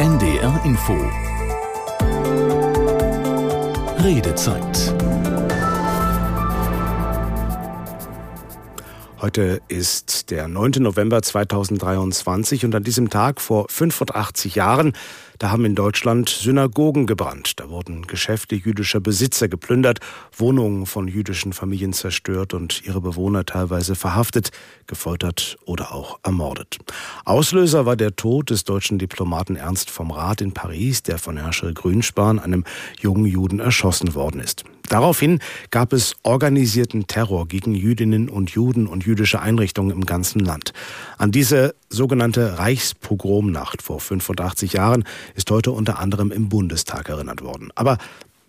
NDR Info Redezeit Heute ist der 9. November 2023 und an diesem Tag vor 85 Jahren da haben in Deutschland Synagogen gebrannt. Da wurden Geschäfte jüdischer Besitzer geplündert, Wohnungen von jüdischen Familien zerstört und ihre Bewohner teilweise verhaftet, gefoltert oder auch ermordet. Auslöser war der Tod des deutschen Diplomaten Ernst vom Rath in Paris, der von Herrscher Grünspan, einem jungen Juden, erschossen worden ist. Daraufhin gab es organisierten Terror gegen Jüdinnen und Juden und jüdische Einrichtungen im ganzen Land. An diese sogenannte Reichspogromnacht vor 85 Jahren ist heute unter anderem im Bundestag erinnert worden. Aber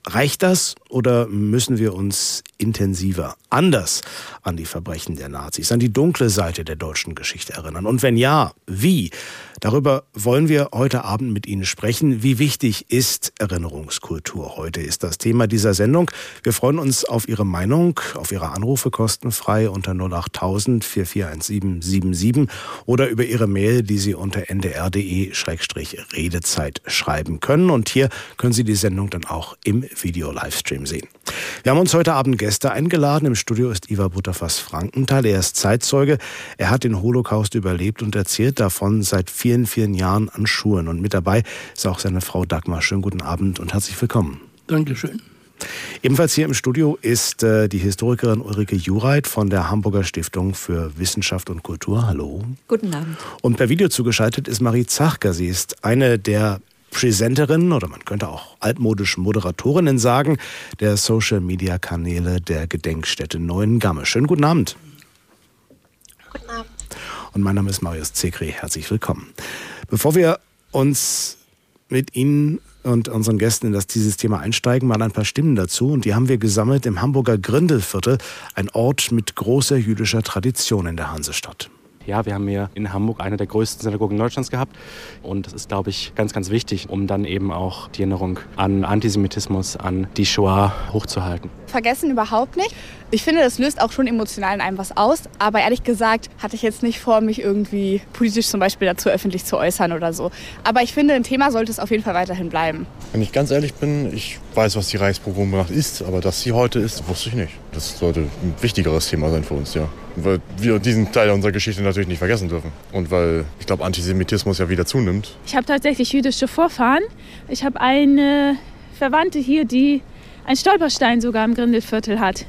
Reicht das oder müssen wir uns intensiver, anders an die Verbrechen der Nazis, an die dunkle Seite der deutschen Geschichte erinnern? Und wenn ja, wie? Darüber wollen wir heute Abend mit Ihnen sprechen. Wie wichtig ist Erinnerungskultur? Heute ist das Thema dieser Sendung. Wir freuen uns auf Ihre Meinung, auf Ihre Anrufe kostenfrei unter 08000 441777 oder über Ihre Mail, die Sie unter ndr.de-redezeit schreiben können. Und hier können Sie die Sendung dann auch im Video-Livestream sehen. Wir haben uns heute Abend Gäste eingeladen. Im Studio ist Iva Butterfass Frankenthal. Er ist Zeitzeuge. Er hat den Holocaust überlebt und erzählt davon seit vielen, vielen Jahren an Schulen. Und mit dabei ist auch seine Frau Dagmar. Schönen guten Abend und herzlich willkommen. Dankeschön. Ebenfalls hier im Studio ist äh, die Historikerin Ulrike Jureit von der Hamburger Stiftung für Wissenschaft und Kultur. Hallo. Guten Abend. Und per Video zugeschaltet ist Marie Zachker. Sie ist eine der Präsenterinnen oder man könnte auch altmodisch Moderatorinnen sagen, der Social-Media-Kanäle der Gedenkstätte Neuengamme. Schönen guten Abend. Guten Abend und mein Name ist Marius Zekri. Herzlich willkommen. Bevor wir uns mit Ihnen und unseren Gästen in das, dieses Thema einsteigen, mal ein paar Stimmen dazu. Und die haben wir gesammelt im Hamburger Grindelviertel, ein Ort mit großer jüdischer Tradition in der Hansestadt. Ja, wir haben hier in Hamburg eine der größten Synagogen Deutschlands gehabt. Und das ist, glaube ich, ganz, ganz wichtig, um dann eben auch die Erinnerung an Antisemitismus, an die Shoah hochzuhalten. Vergessen überhaupt nicht. Ich finde, das löst auch schon emotional in einem was aus. Aber ehrlich gesagt hatte ich jetzt nicht vor, mich irgendwie politisch zum Beispiel dazu öffentlich zu äußern oder so. Aber ich finde, ein Thema sollte es auf jeden Fall weiterhin bleiben. Wenn ich ganz ehrlich bin, ich weiß, was die Reichspogromnacht ist. Aber dass sie heute ist, wusste ich nicht. Das sollte ein wichtigeres Thema sein für uns, ja. Weil wir diesen Teil unserer Geschichte natürlich nicht vergessen dürfen. Und weil ich glaube, Antisemitismus ja wieder zunimmt. Ich habe tatsächlich jüdische Vorfahren. Ich habe eine Verwandte hier, die einen Stolperstein sogar im Grindelviertel hat.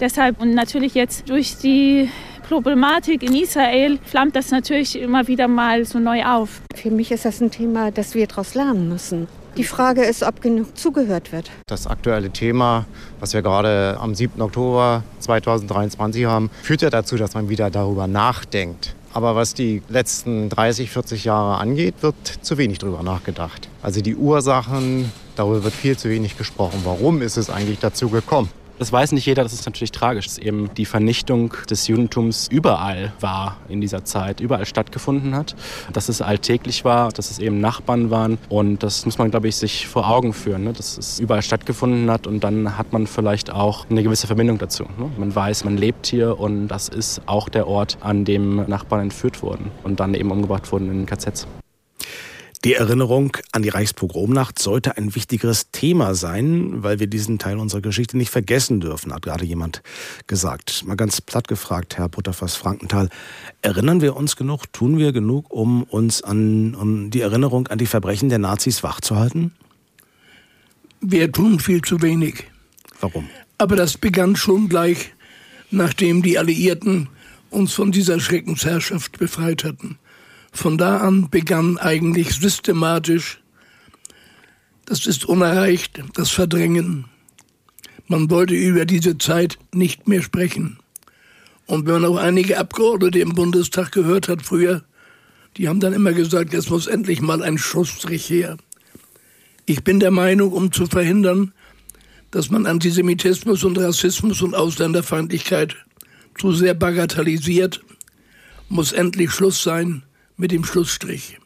Deshalb und natürlich jetzt durch die Problematik in Israel flammt das natürlich immer wieder mal so neu auf. Für mich ist das ein Thema, das wir daraus lernen müssen. Die Frage ist, ob genug zugehört wird. Das aktuelle Thema, was wir gerade am 7. Oktober 2023 haben, führt ja dazu, dass man wieder darüber nachdenkt. Aber was die letzten 30, 40 Jahre angeht, wird zu wenig darüber nachgedacht. Also die Ursachen, darüber wird viel zu wenig gesprochen. Warum ist es eigentlich dazu gekommen? Das weiß nicht jeder, das ist natürlich tragisch, dass eben die Vernichtung des Judentums überall war in dieser Zeit, überall stattgefunden hat, dass es alltäglich war, dass es eben Nachbarn waren und das muss man, glaube ich, sich vor Augen führen, ne? dass es überall stattgefunden hat und dann hat man vielleicht auch eine gewisse Verbindung dazu. Ne? Man weiß, man lebt hier und das ist auch der Ort, an dem Nachbarn entführt wurden und dann eben umgebracht wurden in KZs. Die Erinnerung an die Reichspogromnacht sollte ein wichtigeres Thema sein, weil wir diesen Teil unserer Geschichte nicht vergessen dürfen, hat gerade jemand gesagt. Mal ganz platt gefragt, Herr Butterfass Frankenthal, erinnern wir uns genug, tun wir genug, um uns an um die Erinnerung an die Verbrechen der Nazis wachzuhalten? Wir tun viel zu wenig. Warum? Aber das begann schon gleich, nachdem die Alliierten uns von dieser Schreckensherrschaft befreit hatten. Von da an begann eigentlich systematisch, das ist unerreicht, das Verdrängen. Man wollte über diese Zeit nicht mehr sprechen. Und wenn man auch einige Abgeordnete im Bundestag gehört hat früher, die haben dann immer gesagt, es muss endlich mal ein Schlussstrich her. Ich bin der Meinung, um zu verhindern, dass man Antisemitismus und Rassismus und Ausländerfeindlichkeit zu sehr bagatellisiert, muss endlich Schluss sein mit dem Schlussstrich.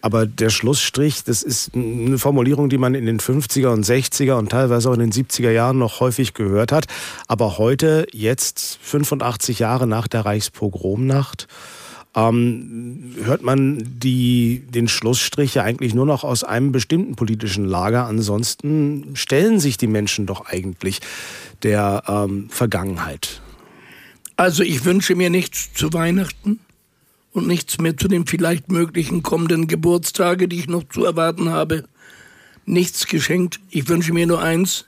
Aber der Schlussstrich, das ist eine Formulierung, die man in den 50er und 60er und teilweise auch in den 70er Jahren noch häufig gehört hat. Aber heute, jetzt 85 Jahre nach der Reichspogromnacht, ähm, hört man die, den Schlussstrich ja eigentlich nur noch aus einem bestimmten politischen Lager. Ansonsten stellen sich die Menschen doch eigentlich der ähm, Vergangenheit. Also ich wünsche mir nichts zu Weihnachten und nichts mehr zu den vielleicht möglichen kommenden Geburtstage, die ich noch zu erwarten habe. Nichts geschenkt. Ich wünsche mir nur eins,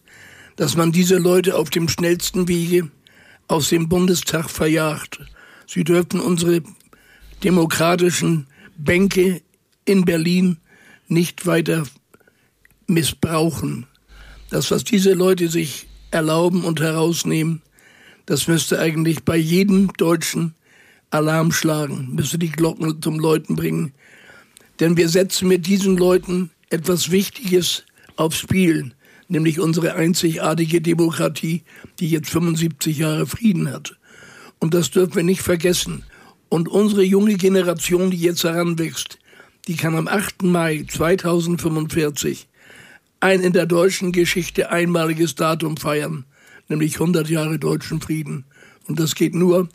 dass man diese Leute auf dem schnellsten Wege aus dem Bundestag verjagt. Sie dürften unsere demokratischen Bänke in Berlin nicht weiter missbrauchen. Das, was diese Leute sich erlauben und herausnehmen, das müsste eigentlich bei jedem Deutschen Alarm schlagen, müsste die Glocken zum Läuten bringen. Denn wir setzen mit diesen Leuten etwas Wichtiges aufs Spiel, nämlich unsere einzigartige Demokratie, die jetzt 75 Jahre Frieden hat. Und das dürfen wir nicht vergessen. Und unsere junge Generation, die jetzt heranwächst, die kann am 8. Mai 2045 ein in der deutschen Geschichte einmaliges Datum feiern, nämlich 100 Jahre deutschen Frieden. Und das geht nur,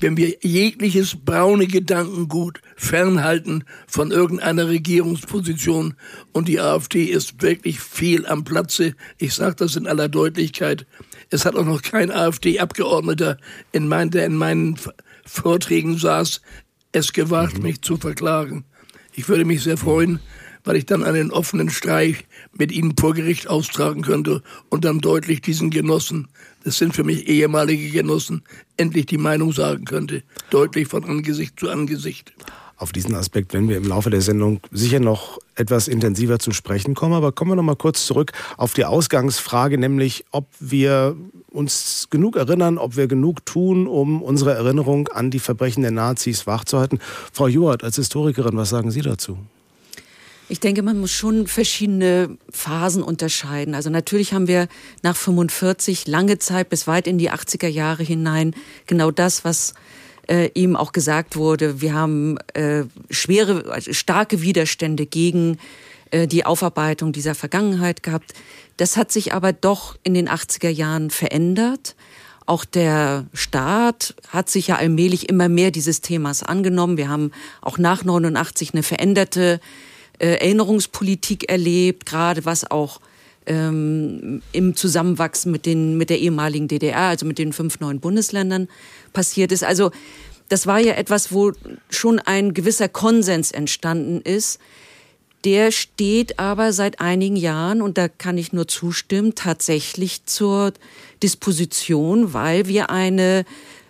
wenn wir jegliches braune Gedankengut fernhalten von irgendeiner Regierungsposition. Und die AfD ist wirklich viel am Platze. Ich sage das in aller Deutlichkeit. Es hat auch noch kein AfD-Abgeordneter, in mein, der in meinen Vorträgen saß, es gewagt, mhm. mich zu verklagen. Ich würde mich sehr freuen, weil ich dann einen offenen Streich mit ihnen vor Gericht austragen könnte und dann deutlich diesen Genossen, das sind für mich ehemalige Genossen, endlich die Meinung sagen könnte, deutlich von Angesicht zu Angesicht. Auf diesen Aspekt werden wir im Laufe der Sendung sicher noch etwas intensiver zu sprechen kommen. Aber kommen wir noch mal kurz zurück auf die Ausgangsfrage, nämlich ob wir uns genug erinnern, ob wir genug tun, um unsere Erinnerung an die Verbrechen der Nazis wachzuhalten. Frau Juart, als Historikerin, was sagen Sie dazu? Ich denke, man muss schon verschiedene Phasen unterscheiden. Also natürlich haben wir nach 45 lange Zeit bis weit in die 80er Jahre hinein genau das, was äh, ihm auch gesagt wurde. Wir haben äh, schwere, also starke Widerstände gegen äh, die Aufarbeitung dieser Vergangenheit gehabt. Das hat sich aber doch in den 80er Jahren verändert. Auch der Staat hat sich ja allmählich immer mehr dieses Themas angenommen. Wir haben auch nach 89 eine veränderte äh, Erinnerungspolitik erlebt, gerade was auch ähm, im Zusammenwachsen mit, den, mit der ehemaligen DDR, also mit den fünf neuen Bundesländern passiert ist. Also das war ja etwas, wo schon ein gewisser Konsens entstanden ist. Der steht aber seit einigen Jahren, und da kann ich nur zustimmen, tatsächlich zur Disposition, weil wir eine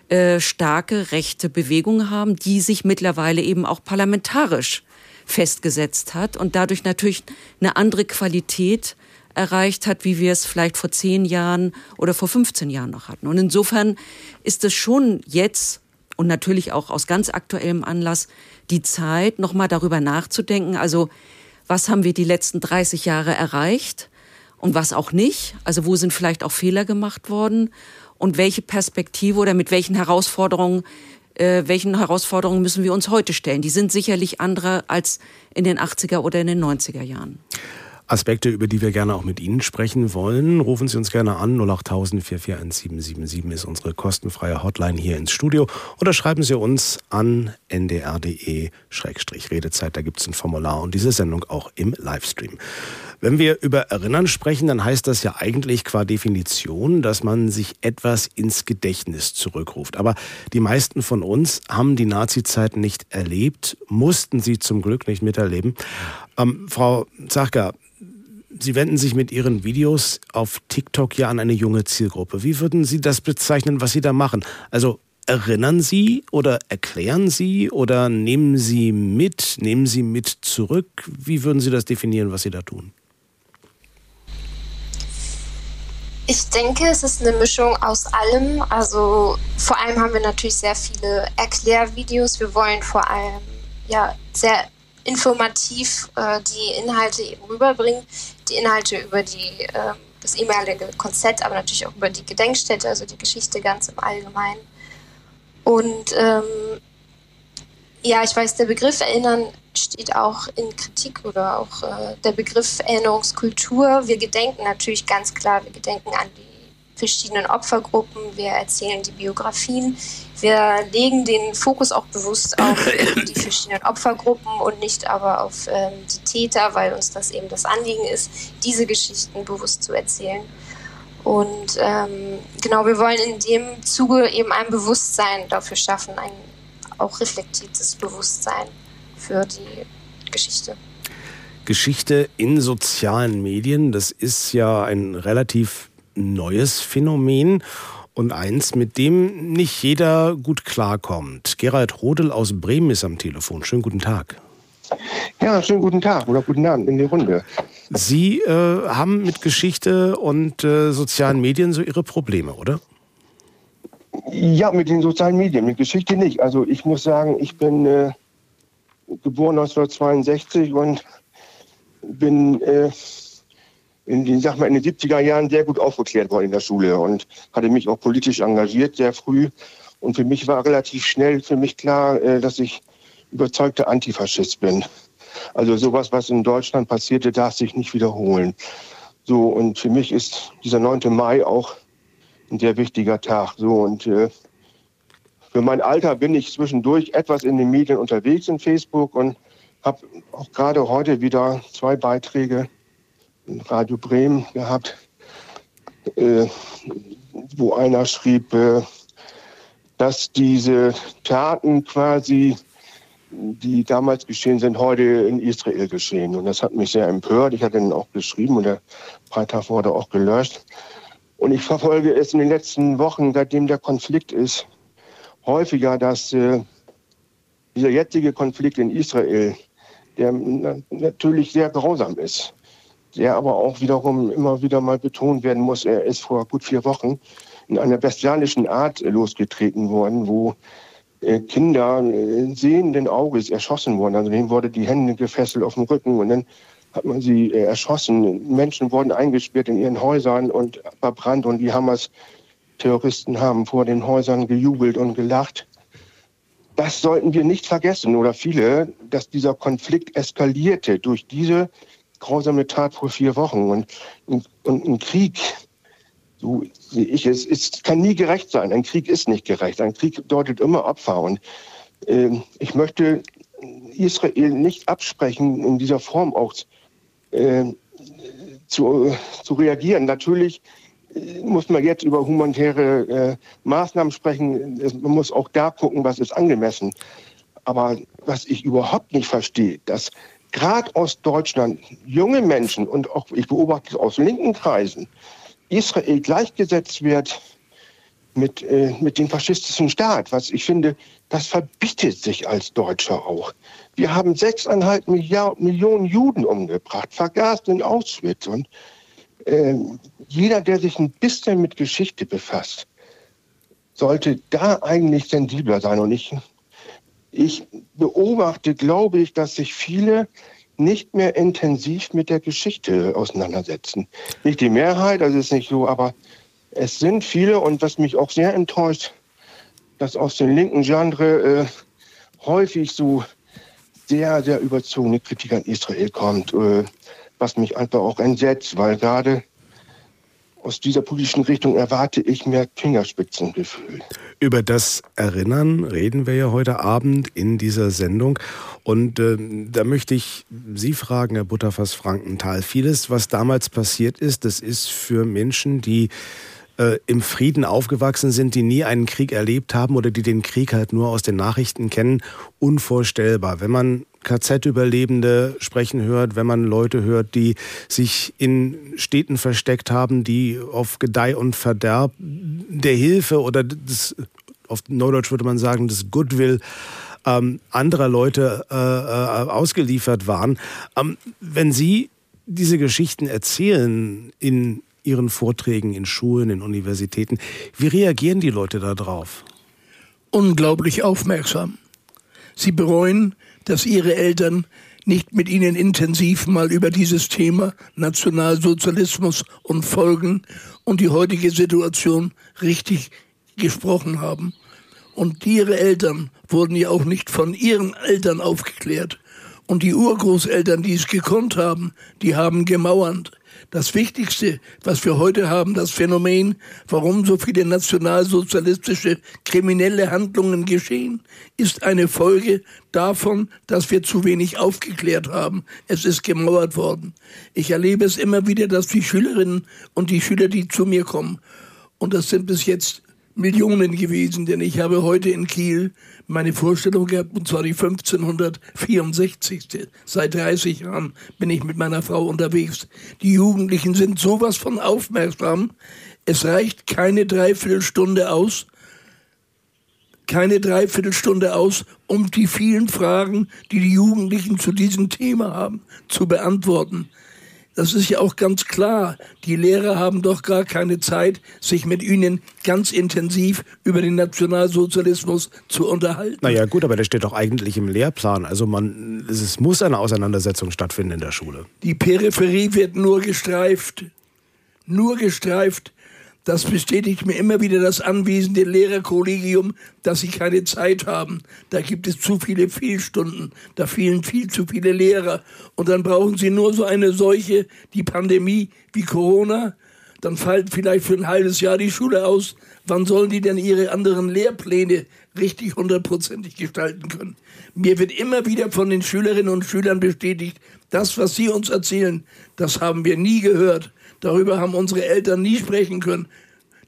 äh, starke rechte Bewegung haben, die sich mittlerweile eben auch parlamentarisch festgesetzt hat und dadurch natürlich eine andere Qualität erreicht hat, wie wir es vielleicht vor zehn Jahren oder vor 15 Jahren noch hatten. Und insofern ist es schon jetzt und natürlich auch aus ganz aktuellem Anlass die Zeit, nochmal darüber nachzudenken. Also, was haben wir die letzten 30 Jahre erreicht und was auch nicht? Also, wo sind vielleicht auch Fehler gemacht worden? Und welche Perspektive oder mit welchen Herausforderungen äh, welchen Herausforderungen müssen wir uns heute stellen? Die sind sicherlich andere als in den 80er oder in den 90er Jahren. Aspekte, über die wir gerne auch mit Ihnen sprechen wollen. Rufen Sie uns gerne an. 08000 441 ist unsere kostenfreie Hotline hier ins Studio. Oder schreiben Sie uns an ndr.de-redezeit. Da gibt es ein Formular und diese Sendung auch im Livestream. Wenn wir über Erinnern sprechen, dann heißt das ja eigentlich qua Definition, dass man sich etwas ins Gedächtnis zurückruft. Aber die meisten von uns haben die Nazi-Zeit nicht erlebt, mussten sie zum Glück nicht miterleben. Ähm, Frau Zachka, Sie wenden sich mit Ihren Videos auf TikTok ja an eine junge Zielgruppe. Wie würden Sie das bezeichnen, was Sie da machen? Also erinnern Sie oder erklären Sie oder nehmen Sie mit, nehmen Sie mit zurück? Wie würden Sie das definieren, was Sie da tun? Ich denke, es ist eine Mischung aus allem. Also vor allem haben wir natürlich sehr viele Erklärvideos. Wir wollen vor allem ja sehr informativ äh, die Inhalte eben rüberbringen. Die Inhalte über die, äh, das ehemalige Konzept, aber natürlich auch über die Gedenkstätte, also die Geschichte ganz im Allgemeinen. Und ähm, ja, ich weiß, der Begriff Erinnern steht auch in Kritik oder auch äh, der Begriff Erinnerungskultur. Wir gedenken natürlich ganz klar, wir gedenken an die verschiedenen Opfergruppen, wir erzählen die Biografien, wir legen den Fokus auch bewusst auf die verschiedenen Opfergruppen und nicht aber auf ähm, die Täter, weil uns das eben das Anliegen ist, diese Geschichten bewusst zu erzählen. Und ähm, genau, wir wollen in dem Zuge eben ein Bewusstsein dafür schaffen, ein auch reflektiertes Bewusstsein für die Geschichte. Geschichte in sozialen Medien, das ist ja ein relativ neues Phänomen und eins, mit dem nicht jeder gut klarkommt. Gerald Rodel aus Bremen ist am Telefon. Schönen guten Tag. Ja, schönen guten Tag oder guten Abend in die Runde. Sie äh, haben mit Geschichte und äh, sozialen Medien so Ihre Probleme, oder? Ja, mit den sozialen Medien, mit Geschichte nicht. Also ich muss sagen, ich bin äh, geboren 1962 und bin äh, in den, sag mal, in den 70er Jahren sehr gut aufgeklärt worden in der Schule und hatte mich auch politisch engagiert, sehr früh. Und für mich war relativ schnell für mich klar, äh, dass ich überzeugter Antifaschist bin. Also sowas, was in Deutschland passierte, darf sich nicht wiederholen. So, und für mich ist dieser 9. Mai auch ein sehr wichtiger Tag. So, und äh, für mein Alter bin ich zwischendurch etwas in den Medien unterwegs in Facebook und habe auch gerade heute wieder zwei Beiträge in Radio Bremen gehabt, äh, wo einer schrieb, äh, dass diese Taten quasi die damals geschehen sind, heute in Israel geschehen. Und das hat mich sehr empört. Ich hatte ihn auch geschrieben und der Beitrag wurde auch gelöscht. Und ich verfolge es in den letzten Wochen, seitdem der Konflikt ist, häufiger, dass äh, dieser jetzige Konflikt in Israel, der natürlich sehr grausam ist, der aber auch wiederum immer wieder mal betont werden muss, er ist vor gut vier Wochen in einer bestialischen Art losgetreten worden, wo äh, Kinder äh, sehenden Auges erschossen wurden. Also denen wurde die Hände gefesselt auf dem Rücken und dann hat man sie äh, erschossen. Menschen wurden eingesperrt in ihren Häusern und verbrannt und die Hamas-Terroristen haben vor den Häusern gejubelt und gelacht. Das sollten wir nicht vergessen oder viele, dass dieser Konflikt eskalierte durch diese grausame Tat vor vier Wochen. Und, und, und ein Krieg, so sehe ich es, ist, kann nie gerecht sein. Ein Krieg ist nicht gerecht. Ein Krieg bedeutet immer Opfer. Und äh, ich möchte Israel nicht absprechen, in dieser Form auch äh, zu, zu reagieren. Natürlich äh, muss man jetzt über humanitäre äh, Maßnahmen sprechen. Man muss auch da gucken, was ist angemessen. Aber was ich überhaupt nicht verstehe, dass gerade aus Deutschland junge Menschen und auch ich beobachte es aus linken Kreisen Israel gleichgesetzt wird mit, äh, mit dem faschistischen Staat. Was ich finde, das verbietet sich als Deutscher auch. Wir haben sechseinhalb Millionen Juden umgebracht, vergast in Auschwitz. Und äh, jeder, der sich ein bisschen mit Geschichte befasst, sollte da eigentlich sensibler sein. Und ich, ich beobachte, glaube ich, dass sich viele nicht mehr intensiv mit der Geschichte auseinandersetzen. Nicht die Mehrheit, das ist nicht so, aber es sind viele und was mich auch sehr enttäuscht, dass aus dem linken Genre äh, häufig so sehr, sehr überzogene Kritik an Israel kommt, äh, was mich einfach auch entsetzt, weil gerade aus dieser politischen Richtung erwarte ich mehr Fingerspitzengefühl. Über das Erinnern reden wir ja heute Abend in dieser Sendung. Und äh, da möchte ich Sie fragen, Herr Butterfass Frankenthal. Vieles, was damals passiert ist, das ist für Menschen, die äh, im Frieden aufgewachsen sind, die nie einen Krieg erlebt haben oder die den Krieg halt nur aus den Nachrichten kennen, unvorstellbar. Wenn man KZ-Überlebende sprechen hört, wenn man Leute hört, die sich in Städten versteckt haben, die auf Gedeih und Verderb der Hilfe oder des, auf Neudeutsch würde man sagen, des Goodwill ähm, anderer Leute äh, äh, ausgeliefert waren. Ähm, wenn Sie diese Geschichten erzählen in Ihren Vorträgen in Schulen, in Universitäten. Wie reagieren die Leute darauf? Unglaublich aufmerksam. Sie bereuen, dass ihre Eltern nicht mit ihnen intensiv mal über dieses Thema Nationalsozialismus und Folgen und die heutige Situation richtig gesprochen haben. Und ihre Eltern wurden ja auch nicht von ihren Eltern aufgeklärt. Und die Urgroßeltern, die es gekonnt haben, die haben gemauert. Das Wichtigste, was wir heute haben, das Phänomen, warum so viele nationalsozialistische kriminelle Handlungen geschehen, ist eine Folge davon, dass wir zu wenig aufgeklärt haben. Es ist gemauert worden. Ich erlebe es immer wieder, dass die Schülerinnen und die Schüler, die zu mir kommen, und das sind bis jetzt Millionen gewesen, denn ich habe heute in Kiel meine Vorstellung gehabt, und zwar die 1564. Seit 30 Jahren bin ich mit meiner Frau unterwegs. Die Jugendlichen sind sowas von aufmerksam. Es reicht keine Dreiviertelstunde aus, keine Dreiviertelstunde aus, um die vielen Fragen, die die Jugendlichen zu diesem Thema haben, zu beantworten. Das ist ja auch ganz klar. Die Lehrer haben doch gar keine Zeit, sich mit ihnen ganz intensiv über den Nationalsozialismus zu unterhalten. Naja gut, aber der steht doch eigentlich im Lehrplan. Also man, es muss eine Auseinandersetzung stattfinden in der Schule. Die Peripherie wird nur gestreift. Nur gestreift. Das bestätigt mir immer wieder das anwesende Lehrerkollegium, dass sie keine Zeit haben. Da gibt es zu viele Fehlstunden, da fehlen viel zu viele Lehrer. Und dann brauchen sie nur so eine Seuche, die Pandemie wie Corona. Dann fällt vielleicht für ein halbes Jahr die Schule aus. Wann sollen die denn ihre anderen Lehrpläne richtig hundertprozentig gestalten können? Mir wird immer wieder von den Schülerinnen und Schülern bestätigt, das, was sie uns erzählen, das haben wir nie gehört. Darüber haben unsere Eltern nie sprechen können.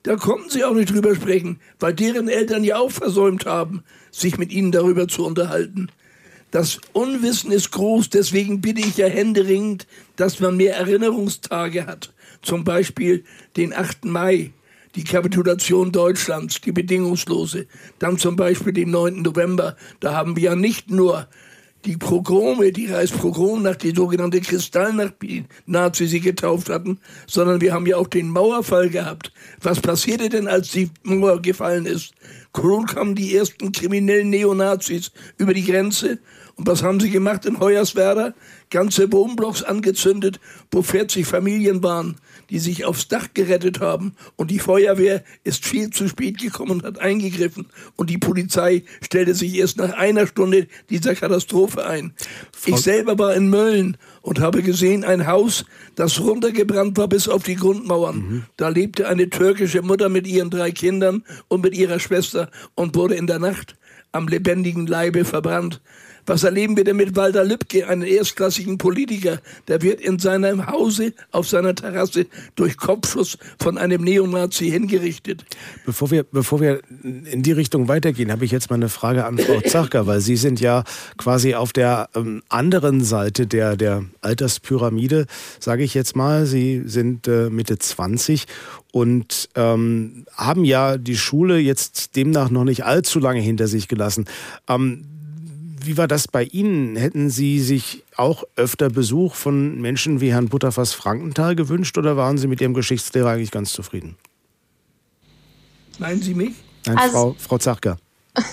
Da konnten sie auch nicht drüber sprechen, weil deren Eltern ja auch versäumt haben, sich mit ihnen darüber zu unterhalten. Das Unwissen ist groß, deswegen bitte ich ja händeringend, dass man mehr Erinnerungstage hat. Zum Beispiel den 8. Mai, die Kapitulation Deutschlands, die bedingungslose. Dann zum Beispiel den 9. November. Da haben wir ja nicht nur die Progrome, die Reichspogromnacht, die sogenannte Kristallnacht, wie Nazis sie getauft hatten, sondern wir haben ja auch den Mauerfall gehabt. Was passierte denn, als die Mauer gefallen ist? Nun kamen die ersten kriminellen Neonazis über die Grenze. Und was haben sie gemacht in Hoyerswerda? Ganze Wohnblocks angezündet, wo 40 Familien waren die sich aufs Dach gerettet haben. Und die Feuerwehr ist viel zu spät gekommen und hat eingegriffen. Und die Polizei stellte sich erst nach einer Stunde dieser Katastrophe ein. Frau ich selber war in Mölln und habe gesehen ein Haus, das runtergebrannt war bis auf die Grundmauern. Mhm. Da lebte eine türkische Mutter mit ihren drei Kindern und mit ihrer Schwester und wurde in der Nacht am lebendigen Leibe verbrannt. Was erleben wir denn mit Walter Lübcke, einem erstklassigen Politiker? Der wird in seinem Hause auf seiner Terrasse durch Kopfschuss von einem Neonazi hingerichtet. Bevor wir, bevor wir in die Richtung weitergehen, habe ich jetzt mal eine Frage an Frau Zachka, weil Sie sind ja quasi auf der ähm, anderen Seite der, der Alterspyramide, sage ich jetzt mal. Sie sind äh, Mitte 20 und ähm, haben ja die Schule jetzt demnach noch nicht allzu lange hinter sich gelassen. Ähm, wie war das bei Ihnen? Hätten Sie sich auch öfter Besuch von Menschen wie Herrn Butterfass Frankenthal gewünscht oder waren Sie mit Ihrem Geschichtslehrer eigentlich ganz zufrieden? Meinen Sie mich? Nein, also, Frau, Frau Zachka.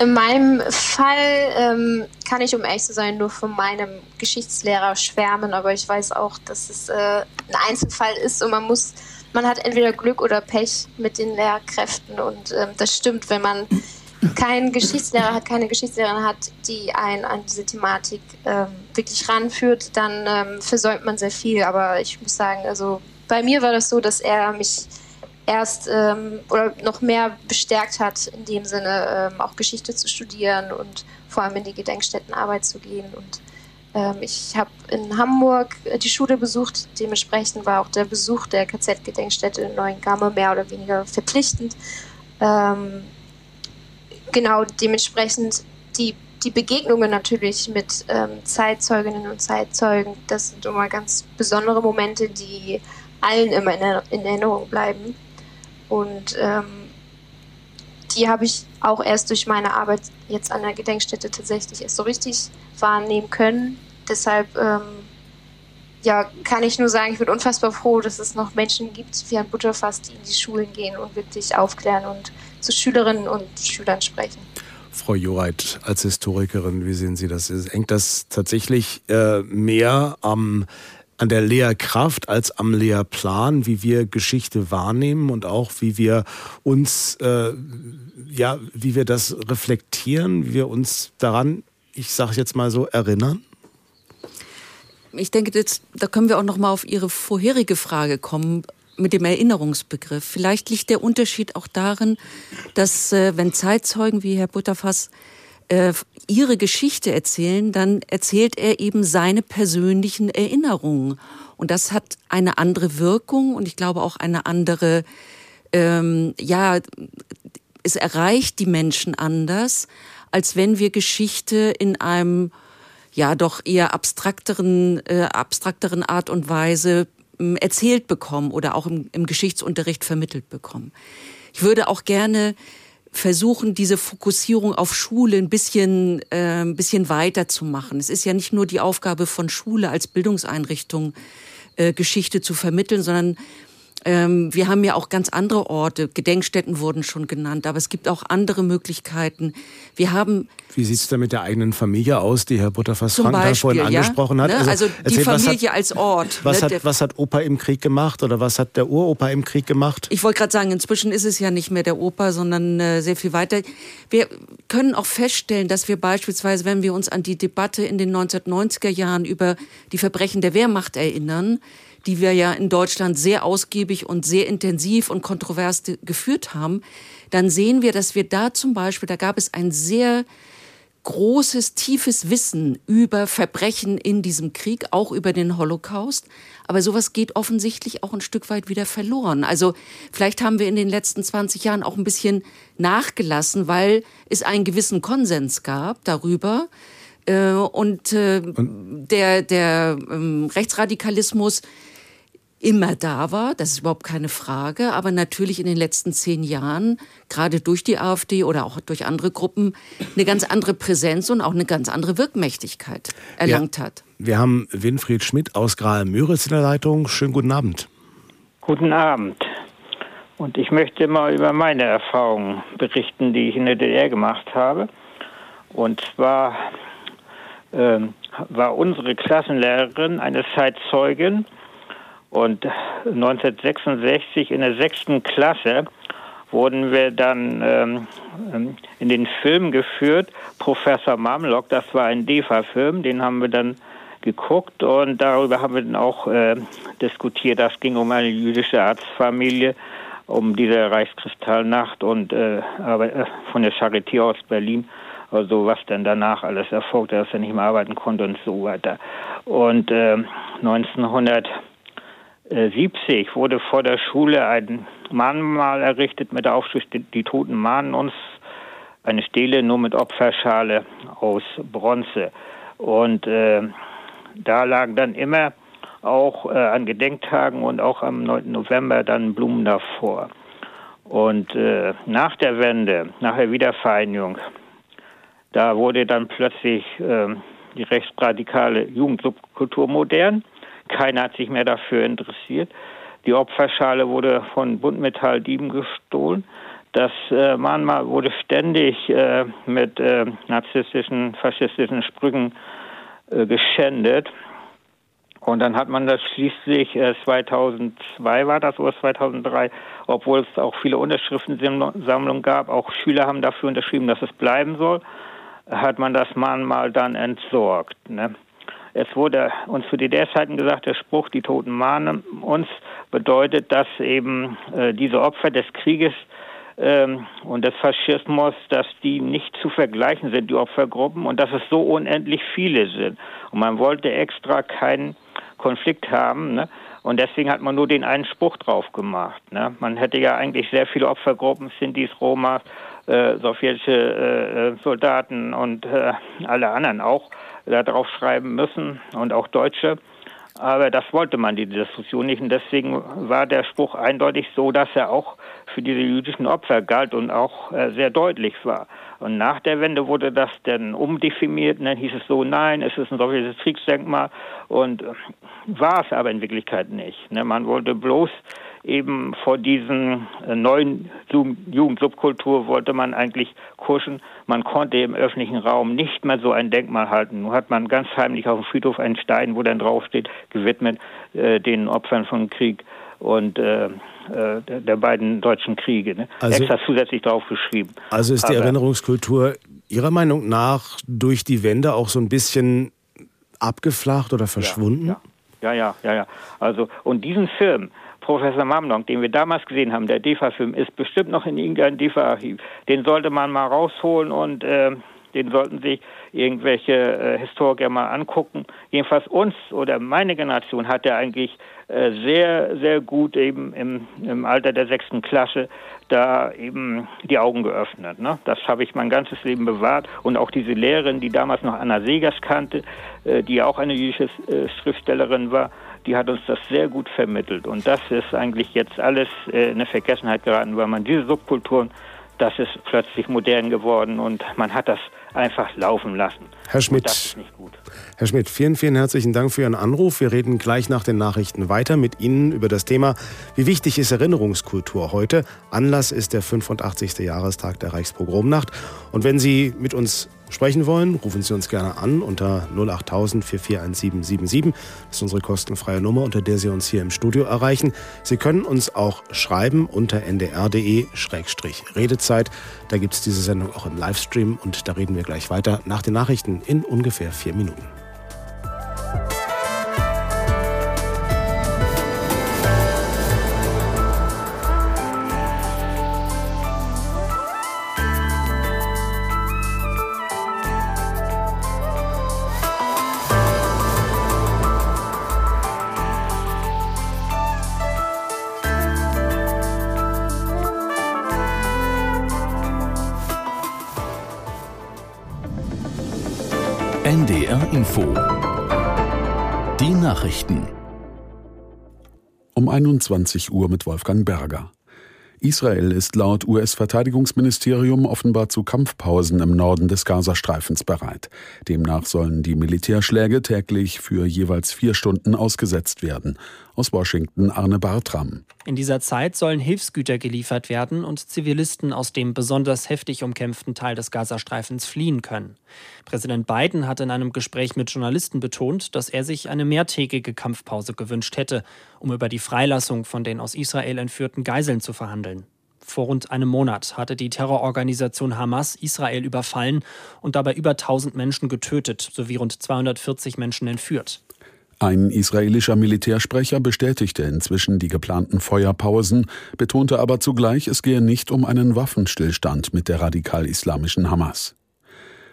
In meinem Fall ähm, kann ich, um ehrlich zu sein, nur von meinem Geschichtslehrer schwärmen, aber ich weiß auch, dass es äh, ein Einzelfall ist und man muss, man hat entweder Glück oder Pech mit den Lehrkräften und ähm, das stimmt, wenn man kein Geschichtslehrer hat, keine Geschichtslehrerin hat, die einen an diese Thematik ähm, wirklich ranführt, dann ähm, versäumt man sehr viel. Aber ich muss sagen, also bei mir war das so, dass er mich erst ähm, oder noch mehr bestärkt hat, in dem Sinne ähm, auch Geschichte zu studieren und vor allem in die Gedenkstättenarbeit zu gehen. Und ähm, ich habe in Hamburg äh, die Schule besucht, dementsprechend war auch der Besuch der KZ-Gedenkstätte in Neuengamme mehr oder weniger verpflichtend. Ähm, genau, dementsprechend die, die Begegnungen natürlich mit ähm, Zeitzeuginnen und Zeitzeugen, das sind immer ganz besondere Momente, die allen immer in, in Erinnerung bleiben. Und ähm, die habe ich auch erst durch meine Arbeit jetzt an der Gedenkstätte tatsächlich erst so richtig wahrnehmen können. Deshalb ähm, ja, kann ich nur sagen, ich bin unfassbar froh, dass es noch Menschen gibt wie ein Butterfass, die in die Schulen gehen und wirklich aufklären und zu Schülerinnen und Schülern sprechen. Frau Joreit, als Historikerin, wie sehen Sie das? Hängt das tatsächlich äh, mehr am an der Lehrkraft als am Lehrplan, wie wir Geschichte wahrnehmen und auch wie wir uns, äh, ja, wie wir das reflektieren, wie wir uns daran, ich sage jetzt mal so, erinnern? Ich denke, das, da können wir auch noch mal auf Ihre vorherige Frage kommen mit dem Erinnerungsbegriff. Vielleicht liegt der Unterschied auch darin, dass äh, wenn Zeitzeugen wie Herr Butterfass äh, ihre Geschichte erzählen, dann erzählt er eben seine persönlichen Erinnerungen. Und das hat eine andere Wirkung und ich glaube auch eine andere, ähm, ja, es erreicht die Menschen anders, als wenn wir Geschichte in einem ja doch eher abstrakteren, äh, abstrakteren Art und Weise äh, erzählt bekommen oder auch im, im Geschichtsunterricht vermittelt bekommen. Ich würde auch gerne versuchen, diese Fokussierung auf Schule ein bisschen, äh, ein bisschen weiter zu machen. Es ist ja nicht nur die Aufgabe von Schule als Bildungseinrichtung, äh, Geschichte zu vermitteln, sondern ähm, wir haben ja auch ganz andere Orte. Gedenkstätten wurden schon genannt, aber es gibt auch andere Möglichkeiten. Wir haben. Wie sieht es da mit der eigenen Familie aus, die Herr Butterfass Frank vorhin ja? angesprochen hat? Ne? Also, also die erzählt, Familie hat, als Ort. Was, ne? hat, was hat Opa im Krieg gemacht oder was hat der Uropa im Krieg gemacht? Ich wollte gerade sagen, inzwischen ist es ja nicht mehr der Opa, sondern äh, sehr viel weiter. Wir können auch feststellen, dass wir beispielsweise, wenn wir uns an die Debatte in den 1990er Jahren über die Verbrechen der Wehrmacht erinnern, die wir ja in Deutschland sehr ausgiebig und sehr intensiv und kontrovers geführt haben, dann sehen wir, dass wir da zum Beispiel, da gab es ein sehr großes, tiefes Wissen über Verbrechen in diesem Krieg, auch über den Holocaust. Aber sowas geht offensichtlich auch ein Stück weit wieder verloren. Also vielleicht haben wir in den letzten 20 Jahren auch ein bisschen nachgelassen, weil es einen gewissen Konsens gab darüber. Äh, und, äh, der, der ähm, Rechtsradikalismus immer da war, das ist überhaupt keine Frage, aber natürlich in den letzten zehn Jahren, gerade durch die AfD oder auch durch andere Gruppen, eine ganz andere Präsenz und auch eine ganz andere Wirkmächtigkeit erlangt ja, hat. Wir haben Winfried Schmidt aus Graal-Müritz in der Leitung. Schönen guten Abend. Guten Abend. Und ich möchte mal über meine Erfahrungen berichten, die ich in der DDR gemacht habe. Und zwar äh, war unsere Klassenlehrerin eine Zeitzeugin, und 1966 in der sechsten Klasse wurden wir dann ähm, ähm, in den Film geführt. Professor Mamlock, das war ein DEFA-Film, den haben wir dann geguckt und darüber haben wir dann auch äh, diskutiert. Das ging um eine jüdische Arztfamilie, um diese Reichskristallnacht und äh, aber, äh, von der Charité aus Berlin. Also was dann danach alles erfolgte, dass er nicht mehr arbeiten konnte und so weiter. Und äh, 1900 70 wurde vor der Schule ein Mahnmal errichtet mit der Aufschrift Die Toten mahnen uns. Eine Stele nur mit Opferschale aus Bronze. Und äh, da lagen dann immer auch äh, an Gedenktagen und auch am 9. November dann Blumen davor. Und äh, nach der Wende, nach der Wiedervereinigung, da wurde dann plötzlich äh, die rechtsradikale Jugendsubkultur modern keiner hat sich mehr dafür interessiert. Die Opferschale wurde von Buntmetalldieben gestohlen. Das äh, Mahnmal wurde ständig äh, mit äh, narzisstischen, faschistischen Sprüchen äh, geschändet. Und dann hat man das schließlich, äh, 2002 war das oder 2003, obwohl es auch viele Unterschriftensammlungen gab, auch Schüler haben dafür unterschrieben, dass es bleiben soll, hat man das Mahnmal dann entsorgt. Ne? Es wurde uns zu DDR-Zeiten gesagt, der Spruch, die Toten mahnen uns, bedeutet, dass eben äh, diese Opfer des Krieges ähm, und des Faschismus, dass die nicht zu vergleichen sind, die Opfergruppen, und dass es so unendlich viele sind. Und man wollte extra keinen Konflikt haben. Ne? Und deswegen hat man nur den einen Spruch drauf gemacht. Ne? Man hätte ja eigentlich sehr viele Opfergruppen, Sintis, Roma, äh, sowjetische äh, äh Soldaten und äh, alle anderen auch da drauf schreiben müssen und auch Deutsche. Aber das wollte man, die Diskussion nicht. Und deswegen war der Spruch eindeutig so, dass er auch für diese jüdischen Opfer galt und auch äh, sehr deutlich war. Und nach der Wende wurde das dann umdefiniert und dann hieß es so, nein, es ist ein sowjetisches Kriegsdenkmal und äh, war es aber in Wirklichkeit nicht. Ne? Man wollte bloß eben vor diesen äh, neuen Jugendsubkultur wollte man eigentlich kuschen. Man konnte im öffentlichen Raum nicht mehr so ein Denkmal halten. Nun hat man ganz heimlich auf dem Friedhof einen Stein, wo dann draufsteht, gewidmet äh, den Opfern von Krieg und äh, äh der beiden deutschen Kriege. Ne? Also, Extra zusätzlich draufgeschrieben. Also ist die Aber, Erinnerungskultur Ihrer Meinung nach durch die Wende auch so ein bisschen abgeflacht oder verschwunden? Ja, ja, ja, ja. ja. Also, und diesen Film, Professor Mamlong, den wir damals gesehen haben, der DEFA-Film, ist bestimmt noch in irgendeinem DEFA-Archiv. Den sollte man mal rausholen und äh, den sollten sich irgendwelche äh, Historiker mal angucken. Jedenfalls uns oder meine Generation hat er eigentlich äh, sehr, sehr gut eben im, im Alter der sechsten Klasse da eben die Augen geöffnet. Ne? Das habe ich mein ganzes Leben bewahrt. Und auch diese Lehrerin, die damals noch Anna Segers kannte, äh, die auch eine jüdische äh, Schriftstellerin war, die hat uns das sehr gut vermittelt. Und das ist eigentlich jetzt alles äh, in eine Vergessenheit geraten, weil man diese Subkulturen, das ist plötzlich modern geworden und man hat das einfach laufen lassen. Herr Schmidt. Herr Schmidt, vielen, vielen herzlichen Dank für Ihren Anruf. Wir reden gleich nach den Nachrichten weiter mit Ihnen über das Thema, wie wichtig ist Erinnerungskultur heute. Anlass ist der 85. Jahrestag der Reichspogromnacht. Und wenn Sie mit uns sprechen wollen, rufen Sie uns gerne an unter 08000 441777. Das ist unsere kostenfreie Nummer, unter der Sie uns hier im Studio erreichen. Sie können uns auch schreiben unter ndr.de-redezeit. Da gibt es diese Sendung auch im Livestream und da reden wir gleich weiter nach den Nachrichten in ungefähr vier Minuten. Info. Die Nachrichten. Um 21 Uhr mit Wolfgang Berger. Israel ist laut US-Verteidigungsministerium offenbar zu Kampfpausen im Norden des Gazastreifens bereit. Demnach sollen die Militärschläge täglich für jeweils vier Stunden ausgesetzt werden. Aus Washington Arne Bartram. In dieser Zeit sollen Hilfsgüter geliefert werden und Zivilisten aus dem besonders heftig umkämpften Teil des Gazastreifens fliehen können. Präsident Biden hat in einem Gespräch mit Journalisten betont, dass er sich eine mehrtägige Kampfpause gewünscht hätte, um über die Freilassung von den aus Israel entführten Geiseln zu verhandeln. Vor rund einem Monat hatte die Terrororganisation Hamas Israel überfallen und dabei über 1000 Menschen getötet sowie rund 240 Menschen entführt. Ein israelischer Militärsprecher bestätigte inzwischen die geplanten Feuerpausen, betonte aber zugleich, es gehe nicht um einen Waffenstillstand mit der radikal-islamischen Hamas.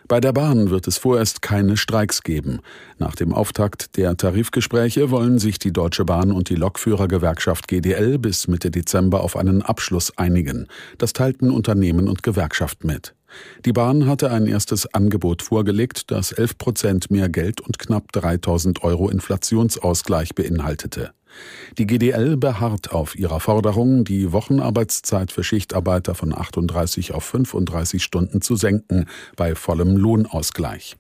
Bei der Bahn wird es vorerst keine Streiks geben. Nach dem Auftakt der Tarifgespräche wollen sich die Deutsche Bahn und die Lokführergewerkschaft GDL bis Mitte Dezember auf einen Abschluss einigen. Das teilten Unternehmen und Gewerkschaft mit. Die Bahn hatte ein erstes Angebot vorgelegt, das 11 Prozent mehr Geld und knapp 3000 Euro Inflationsausgleich beinhaltete. Die GDL beharrt auf ihrer Forderung, die Wochenarbeitszeit für Schichtarbeiter von 38 auf 35 Stunden zu senken, bei vollem Lohnausgleich.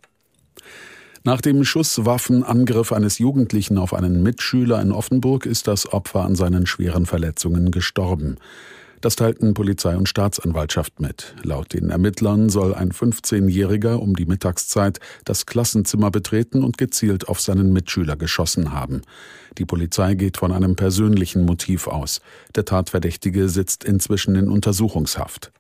Nach dem Schusswaffenangriff eines Jugendlichen auf einen Mitschüler in Offenburg ist das Opfer an seinen schweren Verletzungen gestorben. Das teilten Polizei und Staatsanwaltschaft mit. Laut den Ermittlern soll ein 15-Jähriger um die Mittagszeit das Klassenzimmer betreten und gezielt auf seinen Mitschüler geschossen haben. Die Polizei geht von einem persönlichen Motiv aus. Der Tatverdächtige sitzt inzwischen in Untersuchungshaft.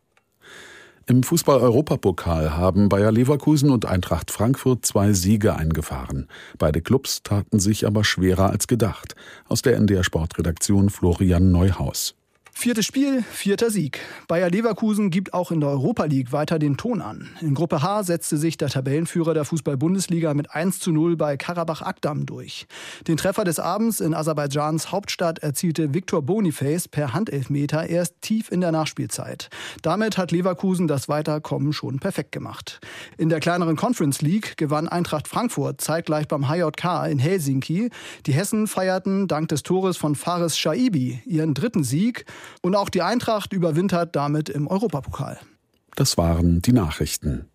Im Fußball-Europapokal haben Bayer Leverkusen und Eintracht Frankfurt zwei Siege eingefahren. Beide Clubs taten sich aber schwerer als gedacht. Aus der NDR Sportredaktion Florian Neuhaus. Viertes Spiel, vierter Sieg. Bayer Leverkusen gibt auch in der Europa League weiter den Ton an. In Gruppe H setzte sich der Tabellenführer der Fußball-Bundesliga mit 1 zu 0 bei Karabach Akdam durch. Den Treffer des Abends in Aserbaidschans Hauptstadt erzielte Viktor Boniface per Handelfmeter erst tief in der Nachspielzeit. Damit hat Leverkusen das Weiterkommen schon perfekt gemacht. In der kleineren Conference League gewann Eintracht Frankfurt zeitgleich beim HJK in Helsinki. Die Hessen feierten dank des Tores von Fares Shaibi ihren dritten Sieg und auch die Eintracht überwintert damit im Europapokal. Das waren die Nachrichten.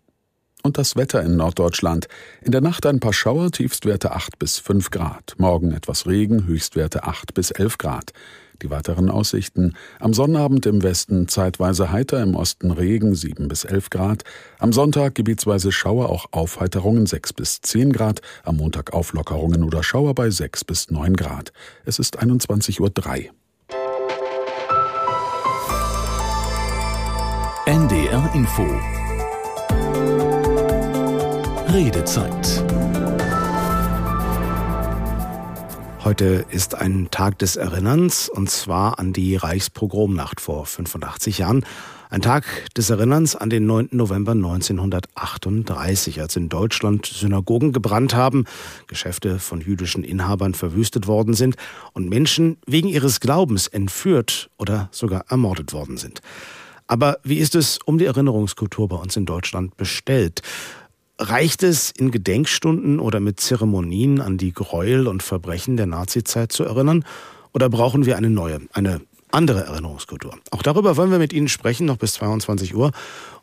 Und das Wetter in Norddeutschland. In der Nacht ein paar Schauer, Tiefstwerte 8 bis 5 Grad. Morgen etwas Regen, Höchstwerte 8 bis 11 Grad. Die weiteren Aussichten. Am Sonnabend im Westen zeitweise heiter, im Osten Regen 7 bis 11 Grad. Am Sonntag gebietsweise Schauer, auch Aufheiterungen 6 bis 10 Grad. Am Montag Auflockerungen oder Schauer bei 6 bis 9 Grad. Es ist 21.03 Uhr. NDR Info Redezeit Heute ist ein Tag des Erinnerns und zwar an die Reichspogromnacht vor 85 Jahren. Ein Tag des Erinnerns an den 9. November 1938, als in Deutschland Synagogen gebrannt haben, Geschäfte von jüdischen Inhabern verwüstet worden sind und Menschen wegen ihres Glaubens entführt oder sogar ermordet worden sind. Aber wie ist es um die Erinnerungskultur bei uns in Deutschland bestellt? Reicht es, in Gedenkstunden oder mit Zeremonien an die Gräuel und Verbrechen der Nazizeit zu erinnern? Oder brauchen wir eine neue, eine andere Erinnerungskultur. Auch darüber wollen wir mit Ihnen sprechen, noch bis 22 Uhr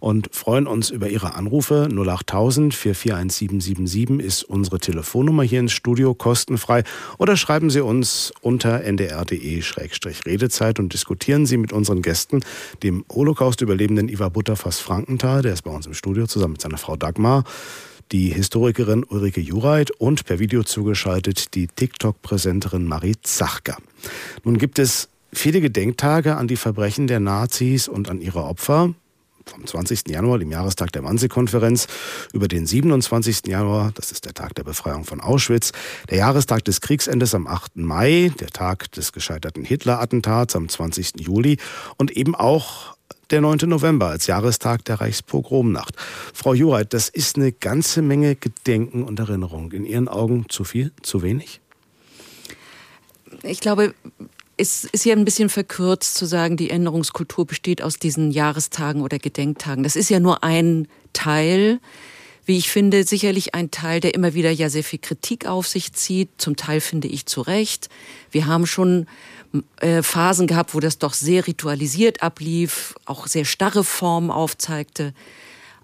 und freuen uns über Ihre Anrufe. 08000 441777 ist unsere Telefonnummer hier ins Studio, kostenfrei. Oder schreiben Sie uns unter ndr.de-redezeit und diskutieren Sie mit unseren Gästen, dem Holocaust-Überlebenden Ivar Butterfass Frankenthal, der ist bei uns im Studio zusammen mit seiner Frau Dagmar die Historikerin Ulrike Jureit und per Video zugeschaltet die TikTok-Präsenterin Marie Zachka. Nun gibt es viele Gedenktage an die Verbrechen der Nazis und an ihre Opfer. Vom 20. Januar, dem Jahrestag der Wannsee-Konferenz, über den 27. Januar, das ist der Tag der Befreiung von Auschwitz, der Jahrestag des Kriegsendes am 8. Mai, der Tag des gescheiterten Hitler-Attentats am 20. Juli und eben auch der 9. November als Jahrestag der Reichspogromnacht. Frau Jureit, das ist eine ganze Menge Gedenken und Erinnerung. In Ihren Augen zu viel, zu wenig? Ich glaube, es ist ja ein bisschen verkürzt zu sagen, die Änderungskultur besteht aus diesen Jahrestagen oder Gedenktagen. Das ist ja nur ein Teil, wie ich finde, sicherlich ein Teil, der immer wieder ja sehr viel Kritik auf sich zieht. Zum Teil finde ich zu Recht. Wir haben schon äh, Phasen gehabt, wo das doch sehr ritualisiert ablief, auch sehr starre Formen aufzeigte.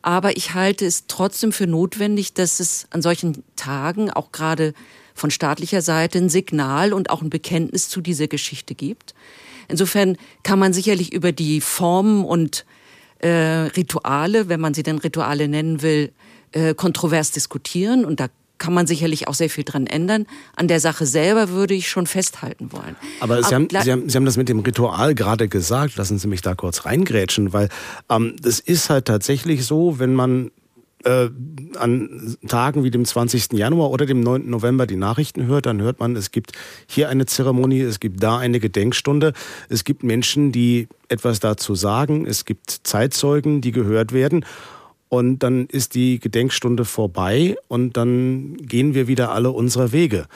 Aber ich halte es trotzdem für notwendig, dass es an solchen Tagen auch gerade von staatlicher Seite ein Signal und auch ein Bekenntnis zu dieser Geschichte gibt. Insofern kann man sicherlich über die Formen und äh, Rituale, wenn man sie denn Rituale nennen will, äh, kontrovers diskutieren und da kann man sicherlich auch sehr viel dran ändern. An der Sache selber würde ich schon festhalten wollen. Aber Sie, haben, Sie, haben, Sie haben das mit dem Ritual gerade gesagt. Lassen Sie mich da kurz reingrätschen, weil ähm, das ist halt tatsächlich so, wenn man äh, an Tagen wie dem 20. Januar oder dem 9. November die Nachrichten hört, dann hört man, es gibt hier eine Zeremonie, es gibt da eine Gedenkstunde, es gibt Menschen, die etwas dazu sagen, es gibt Zeitzeugen, die gehört werden. Und dann ist die Gedenkstunde vorbei und dann gehen wir wieder alle unserer Wege.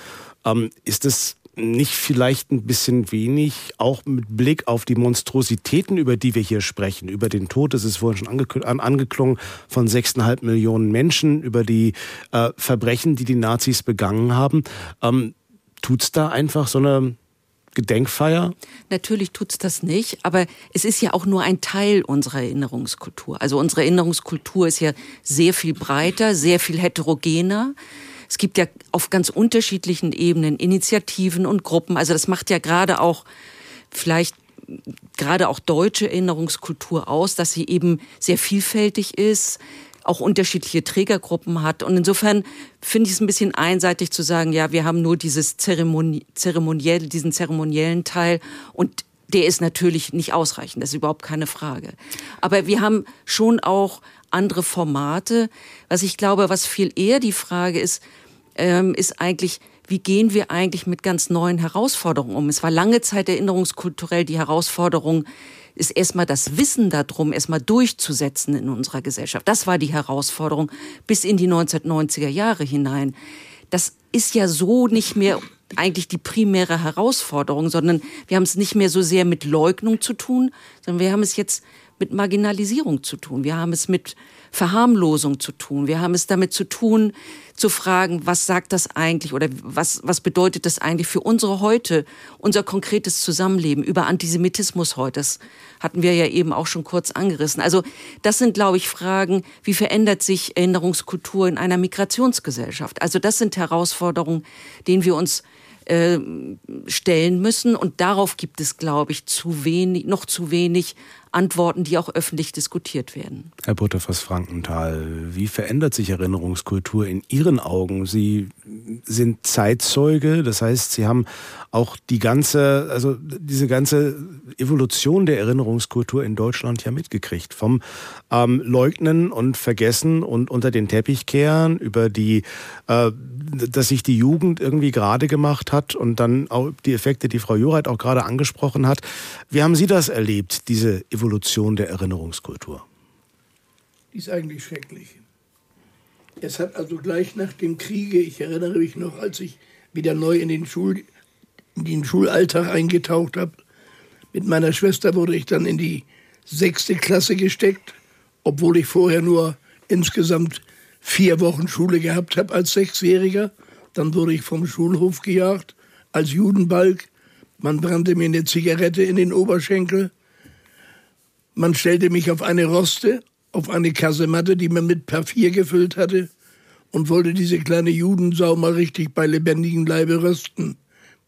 Ähm, ist es nicht vielleicht ein bisschen wenig, auch mit Blick auf die Monstrositäten, über die wir hier sprechen, über den Tod, das ist vorhin schon angeklungen, von 6,5 Millionen Menschen, über die äh, Verbrechen, die die Nazis begangen haben. Ähm, tut's da einfach so eine Gedenkfeier? Natürlich tut's das nicht, aber es ist ja auch nur ein Teil unserer Erinnerungskultur. Also unsere Erinnerungskultur ist ja sehr viel breiter, sehr viel heterogener. Es gibt ja auf ganz unterschiedlichen Ebenen Initiativen und Gruppen. Also das macht ja gerade auch vielleicht gerade auch deutsche Erinnerungskultur aus, dass sie eben sehr vielfältig ist, auch unterschiedliche Trägergruppen hat. Und insofern finde ich es ein bisschen einseitig zu sagen, ja, wir haben nur dieses Zeremoni zeremoniell, diesen zeremoniellen Teil und der ist natürlich nicht ausreichend, das ist überhaupt keine Frage. Aber wir haben schon auch andere Formate. Was ich glaube, was viel eher die Frage ist, ähm, ist eigentlich, wie gehen wir eigentlich mit ganz neuen Herausforderungen um? Es war lange Zeit erinnerungskulturell die Herausforderung, ist erstmal das Wissen darum erstmal durchzusetzen in unserer Gesellschaft. Das war die Herausforderung bis in die 1990er Jahre hinein. Das ist ja so nicht mehr eigentlich die primäre Herausforderung, sondern wir haben es nicht mehr so sehr mit Leugnung zu tun, sondern wir haben es jetzt mit Marginalisierung zu tun. Wir haben es mit Verharmlosung zu tun. Wir haben es damit zu tun, zu fragen, was sagt das eigentlich oder was, was bedeutet das eigentlich für unsere heute, unser konkretes Zusammenleben über Antisemitismus heute. Das hatten wir ja eben auch schon kurz angerissen. Also das sind, glaube ich, Fragen, wie verändert sich Erinnerungskultur in einer Migrationsgesellschaft? Also das sind Herausforderungen, denen wir uns äh, stellen müssen. Und darauf gibt es, glaube ich, zu wenig, noch zu wenig Antworten, die auch öffentlich diskutiert werden. Herr Butterfass Frankenthal, wie verändert sich Erinnerungskultur in Ihren Augen? Sie sind Zeitzeuge, das heißt, Sie haben auch die ganze, also diese ganze Evolution der Erinnerungskultur in Deutschland ja mitgekriegt. Vom ähm, Leugnen und Vergessen und unter den Teppich kehren über die, äh, dass sich die Jugend irgendwie gerade gemacht hat und dann auch die Effekte, die Frau Jureit auch gerade angesprochen hat. Wie haben Sie das erlebt, diese Evolution? Evolution der Erinnerungskultur? Die ist eigentlich schrecklich. Es hat also gleich nach dem Kriege, ich erinnere mich noch, als ich wieder neu in den, Schul, in den Schulalltag eingetaucht habe, mit meiner Schwester wurde ich dann in die sechste Klasse gesteckt, obwohl ich vorher nur insgesamt vier Wochen Schule gehabt habe als Sechsjähriger. Dann wurde ich vom Schulhof gejagt als Judenbalg. Man brannte mir eine Zigarette in den Oberschenkel. Man stellte mich auf eine Roste, auf eine Kasematte, die man mit Papier gefüllt hatte, und wollte diese kleine Judensau mal richtig bei lebendigem Leibe rösten.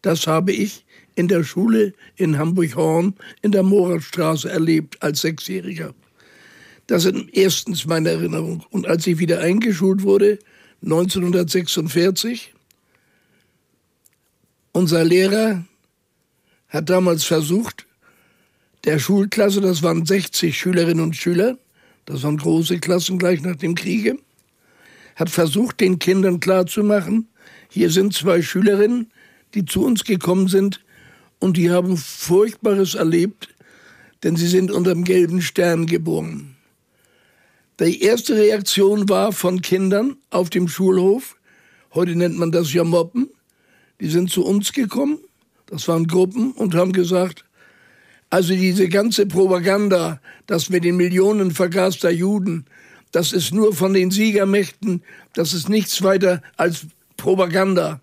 Das habe ich in der Schule in Hamburg-Horn in der Moratstraße erlebt als Sechsjähriger. Das sind erstens meine Erinnerungen. Und als ich wieder eingeschult wurde, 1946, unser Lehrer hat damals versucht, der Schulklasse, das waren 60 Schülerinnen und Schüler, das waren große Klassen gleich nach dem Kriege, hat versucht, den Kindern klarzumachen, hier sind zwei Schülerinnen, die zu uns gekommen sind und die haben Furchtbares erlebt, denn sie sind unter dem gelben Stern geboren. Die erste Reaktion war von Kindern auf dem Schulhof, heute nennt man das ja Moppen, die sind zu uns gekommen, das waren Gruppen und haben gesagt, also diese ganze Propaganda, das mit den Millionen vergaster Juden, das ist nur von den Siegermächten, das ist nichts weiter als Propaganda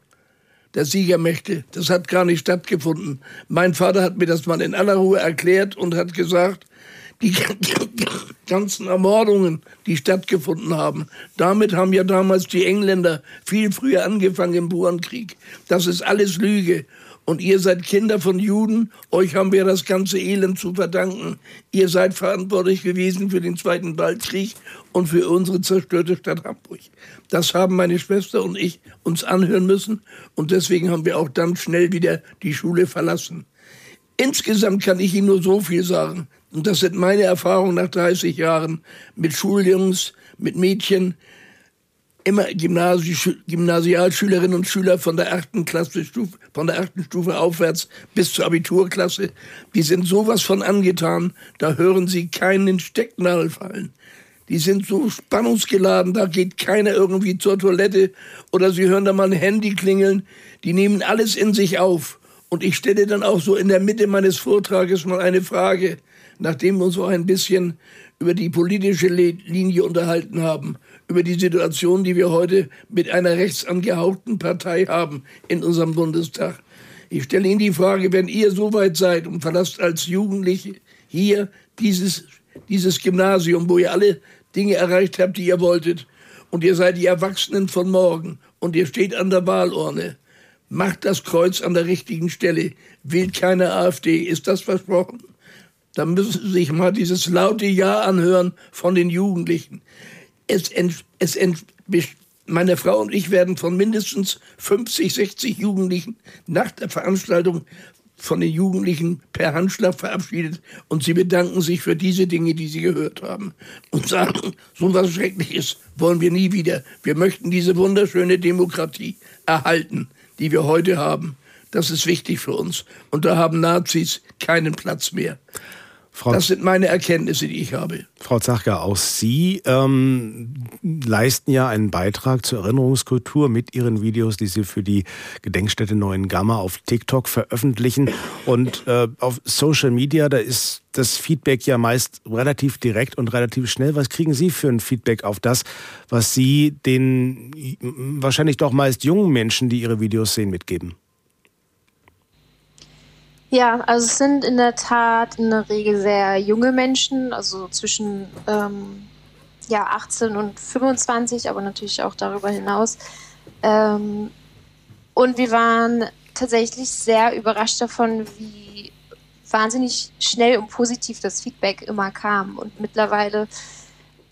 der Siegermächte. Das hat gar nicht stattgefunden. Mein Vater hat mir das mal in aller Ruhe erklärt und hat gesagt, die ganzen Ermordungen, die stattgefunden haben, damit haben ja damals die Engländer viel früher angefangen im Burenkrieg. Das ist alles Lüge. Und ihr seid Kinder von Juden, euch haben wir das ganze Elend zu verdanken. Ihr seid verantwortlich gewesen für den Zweiten Weltkrieg und für unsere zerstörte Stadt Hamburg. Das haben meine Schwester und ich uns anhören müssen und deswegen haben wir auch dann schnell wieder die Schule verlassen. Insgesamt kann ich Ihnen nur so viel sagen. Und das sind meine Erfahrungen nach 30 Jahren mit Schuljungs, mit Mädchen, immer Gymnasi Gymnasialschülerinnen und Schüler von der achten Klasse, von der achten Stufe aufwärts bis zur Abiturklasse. Die sind sowas von angetan, da hören sie keinen Stecknadel fallen. Die sind so spannungsgeladen, da geht keiner irgendwie zur Toilette oder sie hören da mal ein Handy klingeln. Die nehmen alles in sich auf. Und ich stelle dann auch so in der Mitte meines Vortrages mal eine Frage, nachdem wir uns auch ein bisschen über die politische Linie unterhalten haben über die Situation, die wir heute mit einer rechtsangehauchten Partei haben in unserem Bundestag. Ich stelle Ihnen die Frage, wenn ihr so weit seid und verlasst als Jugendliche hier dieses, dieses Gymnasium, wo ihr alle Dinge erreicht habt, die ihr wolltet, und ihr seid die Erwachsenen von morgen und ihr steht an der Wahlurne, macht das Kreuz an der richtigen Stelle, wählt keine AfD, ist das versprochen? Dann müssen Sie sich mal dieses laute Ja anhören von den Jugendlichen es, es meine Frau und ich werden von mindestens 50, 60 Jugendlichen nach der Veranstaltung von den Jugendlichen per Handschlag verabschiedet und sie bedanken sich für diese Dinge, die sie gehört haben und sagen, so was Schreckliches wollen wir nie wieder. Wir möchten diese wunderschöne Demokratie erhalten, die wir heute haben. Das ist wichtig für uns und da haben Nazis keinen Platz mehr. Frau das sind meine Erkenntnisse, die ich habe. Frau Zachka, auch Sie ähm, leisten ja einen Beitrag zur Erinnerungskultur mit Ihren Videos, die Sie für die Gedenkstätte Neuen Gamma auf TikTok veröffentlichen. Und äh, auf Social Media, da ist das Feedback ja meist relativ direkt und relativ schnell. Was kriegen Sie für ein Feedback auf das, was Sie den wahrscheinlich doch meist jungen Menschen, die Ihre Videos sehen, mitgeben? Ja, also es sind in der Tat in der Regel sehr junge Menschen, also zwischen ähm, ja, 18 und 25, aber natürlich auch darüber hinaus. Ähm, und wir waren tatsächlich sehr überrascht davon, wie wahnsinnig schnell und positiv das Feedback immer kam. Und mittlerweile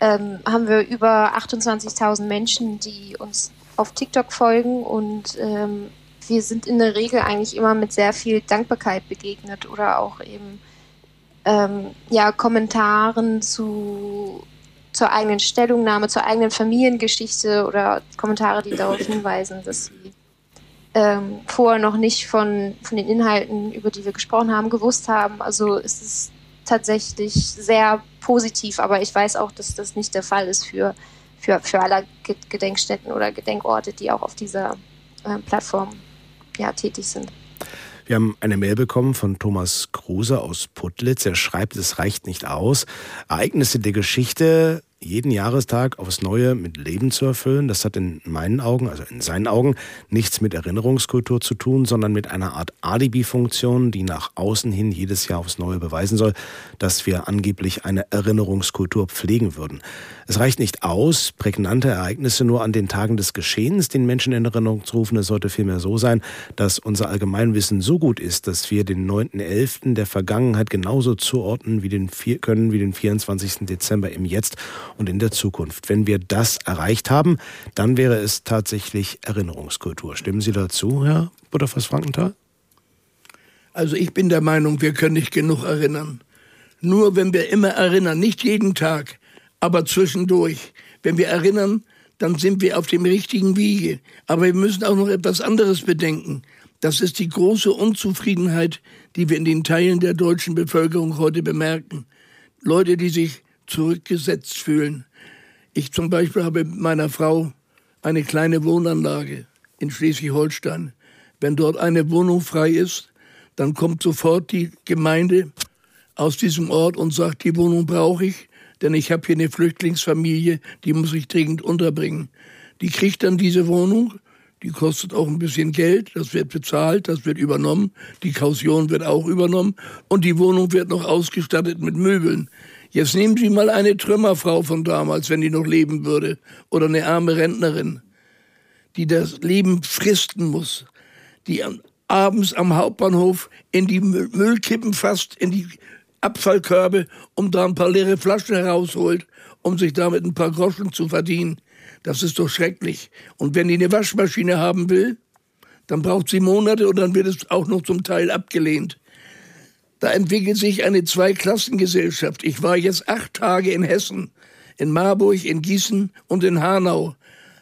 ähm, haben wir über 28.000 Menschen, die uns auf TikTok folgen und ähm, wir sind in der Regel eigentlich immer mit sehr viel Dankbarkeit begegnet oder auch eben ähm, ja, Kommentaren zu, zur eigenen Stellungnahme, zur eigenen Familiengeschichte oder Kommentare, die darauf hinweisen, dass sie ähm, vorher noch nicht von, von den Inhalten, über die wir gesprochen haben, gewusst haben. Also es ist tatsächlich sehr positiv, aber ich weiß auch, dass das nicht der Fall ist für, für, für alle Gedenkstätten oder Gedenkorte, die auch auf dieser äh, Plattform ja, tätig sind. Wir haben eine Mail bekommen von Thomas Kruse aus Putlitz. Er schreibt, es reicht nicht aus. Ereignisse der Geschichte jeden Jahrestag aufs Neue mit Leben zu erfüllen. Das hat in meinen Augen, also in seinen Augen, nichts mit Erinnerungskultur zu tun, sondern mit einer Art Alibi-Funktion, die nach außen hin jedes Jahr aufs Neue beweisen soll, dass wir angeblich eine Erinnerungskultur pflegen würden. Es reicht nicht aus, prägnante Ereignisse nur an den Tagen des Geschehens den Menschen in Erinnerung zu rufen. Es sollte vielmehr so sein, dass unser Allgemeinwissen so gut ist, dass wir den 9.11. der Vergangenheit genauso zuordnen wie den, können wie den 24. Dezember im Jetzt und in der Zukunft. Wenn wir das erreicht haben, dann wäre es tatsächlich Erinnerungskultur. Stimmen Sie dazu, Herr Butterfass-Frankenthal? Also ich bin der Meinung, wir können nicht genug erinnern. Nur wenn wir immer erinnern, nicht jeden Tag, aber zwischendurch. Wenn wir erinnern, dann sind wir auf dem richtigen Wege. Aber wir müssen auch noch etwas anderes bedenken. Das ist die große Unzufriedenheit, die wir in den Teilen der deutschen Bevölkerung heute bemerken. Leute, die sich zurückgesetzt fühlen. Ich zum Beispiel habe mit meiner Frau eine kleine Wohnanlage in Schleswig-Holstein. Wenn dort eine Wohnung frei ist, dann kommt sofort die Gemeinde aus diesem Ort und sagt, die Wohnung brauche ich, denn ich habe hier eine Flüchtlingsfamilie, die muss ich dringend unterbringen. Die kriegt dann diese Wohnung, die kostet auch ein bisschen Geld, das wird bezahlt, das wird übernommen, die Kaution wird auch übernommen und die Wohnung wird noch ausgestattet mit Möbeln. Jetzt nehmen Sie mal eine Trümmerfrau von damals, wenn die noch leben würde, oder eine arme Rentnerin, die das Leben fristen muss, die abends am Hauptbahnhof in die Müllkippen fasst, in die Abfallkörbe, um da ein paar leere Flaschen herausholt, um sich damit ein paar Groschen zu verdienen. Das ist doch schrecklich. Und wenn die eine Waschmaschine haben will, dann braucht sie Monate und dann wird es auch noch zum Teil abgelehnt. Da entwickelt sich eine Zweiklassengesellschaft. Ich war jetzt acht Tage in Hessen, in Marburg, in Gießen und in Hanau.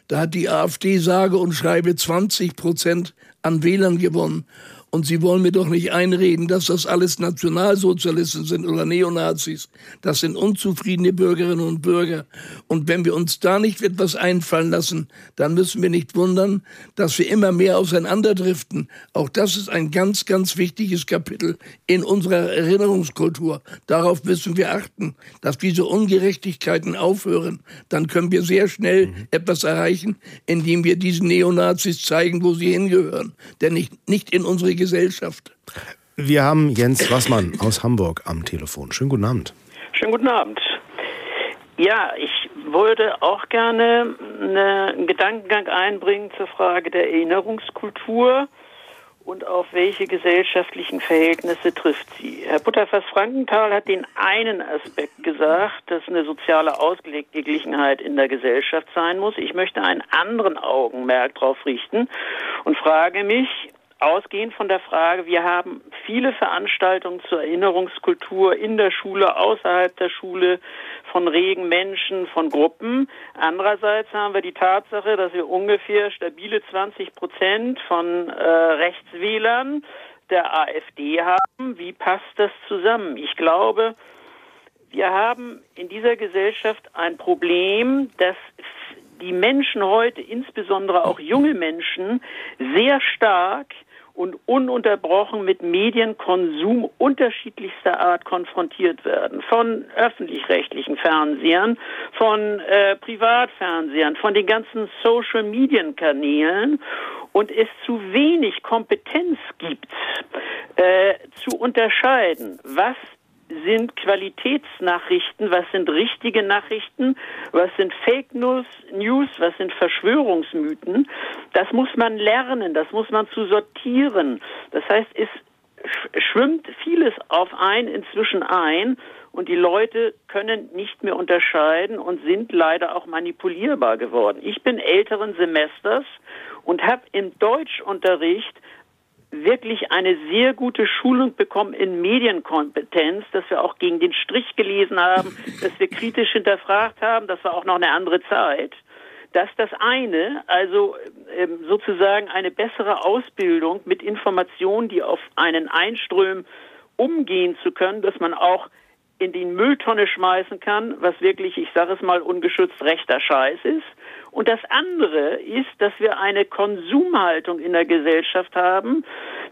Da hat die AfD sage und schreibe 20 Prozent an Wählern gewonnen. Und Sie wollen mir doch nicht einreden, dass das alles Nationalsozialisten sind oder Neonazis. Das sind unzufriedene Bürgerinnen und Bürger. Und wenn wir uns da nicht etwas einfallen lassen, dann müssen wir nicht wundern, dass wir immer mehr auseinanderdriften. Auch das ist ein ganz, ganz wichtiges Kapitel in unserer Erinnerungskultur. Darauf müssen wir achten, dass diese Ungerechtigkeiten aufhören. Dann können wir sehr schnell mhm. etwas erreichen, indem wir diesen Neonazis zeigen, wo sie hingehören. Denn nicht, nicht in unsere Gesellschaft. Wir haben Jens Wassmann aus Hamburg am Telefon. Schönen guten Abend. Schönen guten Abend. Ja, ich würde auch gerne einen Gedankengang einbringen zur Frage der Erinnerungskultur und auf welche gesellschaftlichen Verhältnisse trifft sie. Herr Butterfass-Frankenthal hat den einen Aspekt gesagt, dass eine soziale Ausgeglichenheit in der Gesellschaft sein muss. Ich möchte einen anderen Augenmerk darauf richten und frage mich, ausgehend von der Frage, wir haben viele Veranstaltungen zur Erinnerungskultur in der Schule, außerhalb der Schule, von regen Menschen, von Gruppen. Andererseits haben wir die Tatsache, dass wir ungefähr stabile 20 Prozent von äh, Rechtswählern der AfD haben. Wie passt das zusammen? Ich glaube, wir haben in dieser Gesellschaft ein Problem, dass die Menschen heute, insbesondere auch junge Menschen, sehr stark und ununterbrochen mit Medienkonsum unterschiedlichster Art konfrontiert werden. Von öffentlich-rechtlichen Fernsehern, von äh, Privatfernsehern, von den ganzen Social-Medien-Kanälen und es zu wenig Kompetenz gibt, äh, zu unterscheiden, was sind Qualitätsnachrichten, was sind richtige Nachrichten, was sind Fake News, News, was sind Verschwörungsmythen. Das muss man lernen, das muss man zu sortieren. Das heißt, es schwimmt vieles auf ein inzwischen ein und die Leute können nicht mehr unterscheiden und sind leider auch manipulierbar geworden. Ich bin älteren Semesters und habe im Deutschunterricht wirklich eine sehr gute Schulung bekommen in Medienkompetenz, dass wir auch gegen den Strich gelesen haben, dass wir kritisch hinterfragt haben. Das war auch noch eine andere Zeit. Dass das eine, also ähm, sozusagen eine bessere Ausbildung mit Informationen, die auf einen einströmen, umgehen zu können, dass man auch in die Mülltonne schmeißen kann, was wirklich, ich sage es mal ungeschützt, rechter Scheiß ist. Und das andere ist, dass wir eine Konsumhaltung in der Gesellschaft haben,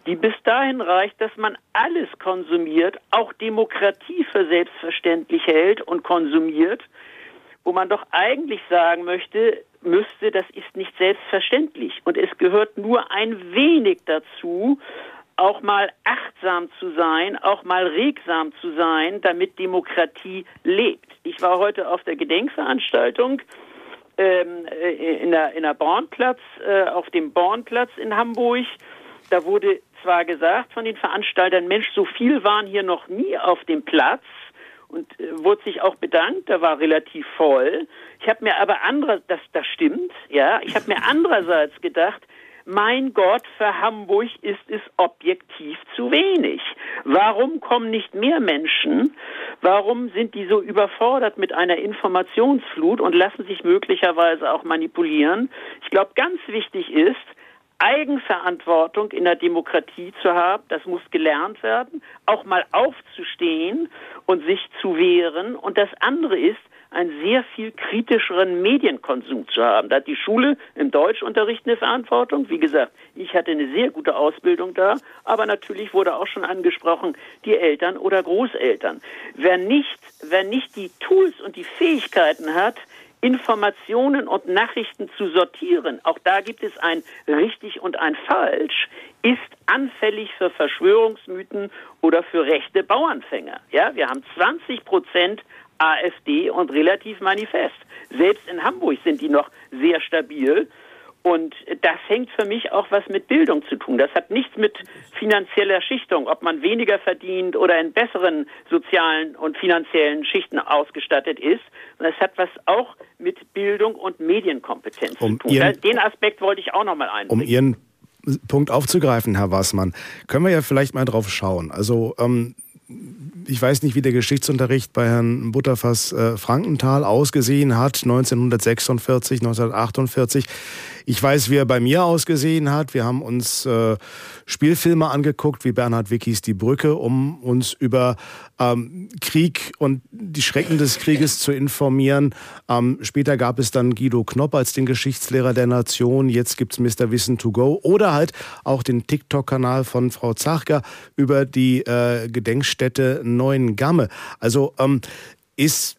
die bis dahin reicht, dass man alles konsumiert, auch Demokratie für selbstverständlich hält und konsumiert, wo man doch eigentlich sagen möchte, müsste, das ist nicht selbstverständlich. Und es gehört nur ein wenig dazu, auch mal achtsam zu sein, auch mal regsam zu sein, damit Demokratie lebt. Ich war heute auf der Gedenkveranstaltung ähm, äh, in der, in der Bornplatz, äh, auf dem Bornplatz in Hamburg. Da wurde zwar gesagt von den Veranstaltern, Mensch, so viel waren hier noch nie auf dem Platz und äh, wurde sich auch bedankt, da war relativ voll. Ich habe mir aber andere, das, das stimmt, ja, ich habe mir andererseits gedacht, mein Gott, für Hamburg ist es objektiv zu wenig. Warum kommen nicht mehr Menschen? Warum sind die so überfordert mit einer Informationsflut und lassen sich möglicherweise auch manipulieren? Ich glaube, ganz wichtig ist, Eigenverantwortung in der Demokratie zu haben, das muss gelernt werden, auch mal aufzustehen und sich zu wehren. Und das andere ist, einen sehr viel kritischeren Medienkonsum zu haben. Da hat die Schule im Deutschunterricht eine Verantwortung. Wie gesagt, ich hatte eine sehr gute Ausbildung da, aber natürlich wurde auch schon angesprochen, die Eltern oder Großeltern. Wer nicht, wer nicht die Tools und die Fähigkeiten hat, Informationen und Nachrichten zu sortieren, auch da gibt es ein richtig und ein falsch, ist anfällig für Verschwörungsmythen oder für rechte Bauernfänger. Ja, wir haben 20 Prozent AfD und relativ manifest. Selbst in Hamburg sind die noch sehr stabil. Und das hängt für mich auch was mit Bildung zu tun. Das hat nichts mit finanzieller Schichtung, ob man weniger verdient oder in besseren sozialen und finanziellen Schichten ausgestattet ist. Das hat was auch mit Bildung und Medienkompetenz um zu tun. Ihren, Den Aspekt wollte ich auch noch mal einbringen. Um Ihren Punkt aufzugreifen, Herr Wassmann, können wir ja vielleicht mal drauf schauen. Also ähm, ich weiß nicht, wie der Geschichtsunterricht bei Herrn Butterfass äh, Frankenthal ausgesehen hat, 1946, 1948. Ich weiß, wie er bei mir ausgesehen hat. Wir haben uns äh, Spielfilme angeguckt, wie Bernhard Wickis Die Brücke, um uns über ähm, Krieg und die Schrecken des Krieges zu informieren. Ähm, später gab es dann Guido Knopp als den Geschichtslehrer der Nation. Jetzt gibt es Mr. Wissen to go. Oder halt auch den TikTok-Kanal von Frau Zachger über die äh, Gedenkstätte Neuen Gamme. Also ähm, ist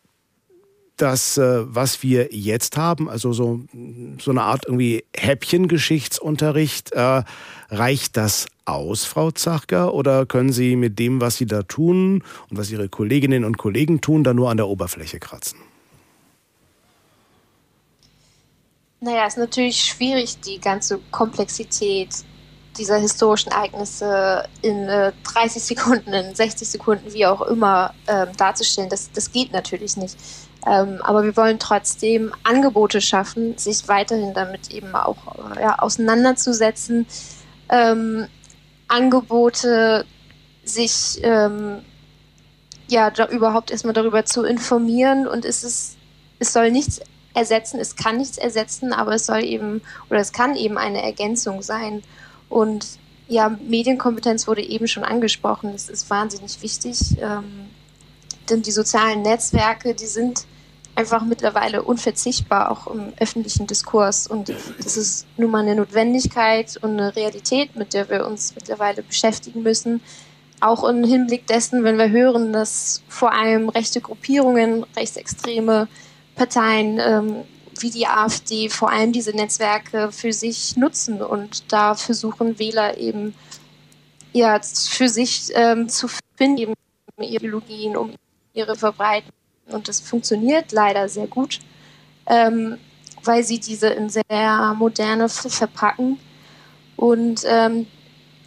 das, äh, was wir jetzt haben, also so, so eine Art irgendwie Häppchengeschichtsunterricht, äh, reicht das aus, Frau Zachger, oder können Sie mit dem, was Sie da tun und was Ihre Kolleginnen und Kollegen tun, da nur an der Oberfläche kratzen? Naja, es ist natürlich schwierig, die ganze Komplexität dieser historischen Ereignisse in äh, 30 Sekunden, in 60 Sekunden, wie auch immer, äh, darzustellen. Das, das geht natürlich nicht. Ähm, aber wir wollen trotzdem Angebote schaffen, sich weiterhin damit eben auch äh, ja, auseinanderzusetzen. Ähm, Angebote, sich ähm, ja da überhaupt erstmal darüber zu informieren und es ist, es soll nichts ersetzen, es kann nichts ersetzen, aber es soll eben oder es kann eben eine Ergänzung sein. Und ja, Medienkompetenz wurde eben schon angesprochen. Das ist wahnsinnig wichtig, ähm, denn die sozialen Netzwerke, die sind einfach mittlerweile unverzichtbar, auch im öffentlichen Diskurs. Und das ist nun mal eine Notwendigkeit und eine Realität, mit der wir uns mittlerweile beschäftigen müssen. Auch im Hinblick dessen, wenn wir hören, dass vor allem rechte Gruppierungen, rechtsextreme Parteien ähm, wie die AfD vor allem diese Netzwerke für sich nutzen und da versuchen Wähler eben ja für sich ähm, zu finden, ihre Ideologien, um ihre verbreiten. Und das funktioniert leider sehr gut, ähm, weil sie diese in sehr moderne verpacken. Und ähm,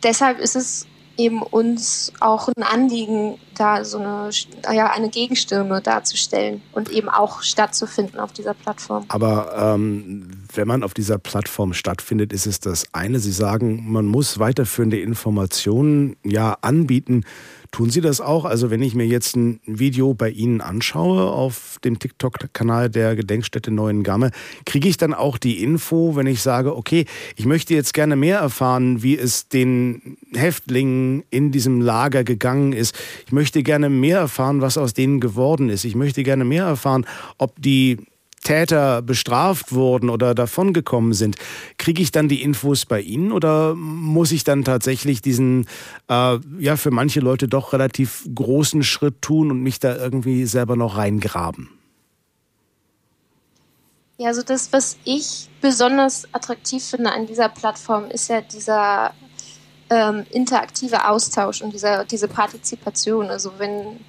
deshalb ist es eben uns auch ein Anliegen, da so eine, ja, eine Gegenstimme darzustellen und eben auch stattzufinden auf dieser Plattform. Aber ähm, wenn man auf dieser Plattform stattfindet, ist es das eine. Sie sagen, man muss weiterführende Informationen ja anbieten Tun Sie das auch? Also wenn ich mir jetzt ein Video bei Ihnen anschaue auf dem TikTok-Kanal der Gedenkstätte Neuen Gamme, kriege ich dann auch die Info, wenn ich sage, okay, ich möchte jetzt gerne mehr erfahren, wie es den Häftlingen in diesem Lager gegangen ist. Ich möchte gerne mehr erfahren, was aus denen geworden ist. Ich möchte gerne mehr erfahren, ob die Täter bestraft wurden oder davongekommen sind, kriege ich dann die Infos bei Ihnen oder muss ich dann tatsächlich diesen, äh, ja, für manche Leute doch relativ großen Schritt tun und mich da irgendwie selber noch reingraben? Ja, also das, was ich besonders attraktiv finde an dieser Plattform, ist ja dieser ähm, interaktive Austausch und dieser, diese Partizipation. Also wenn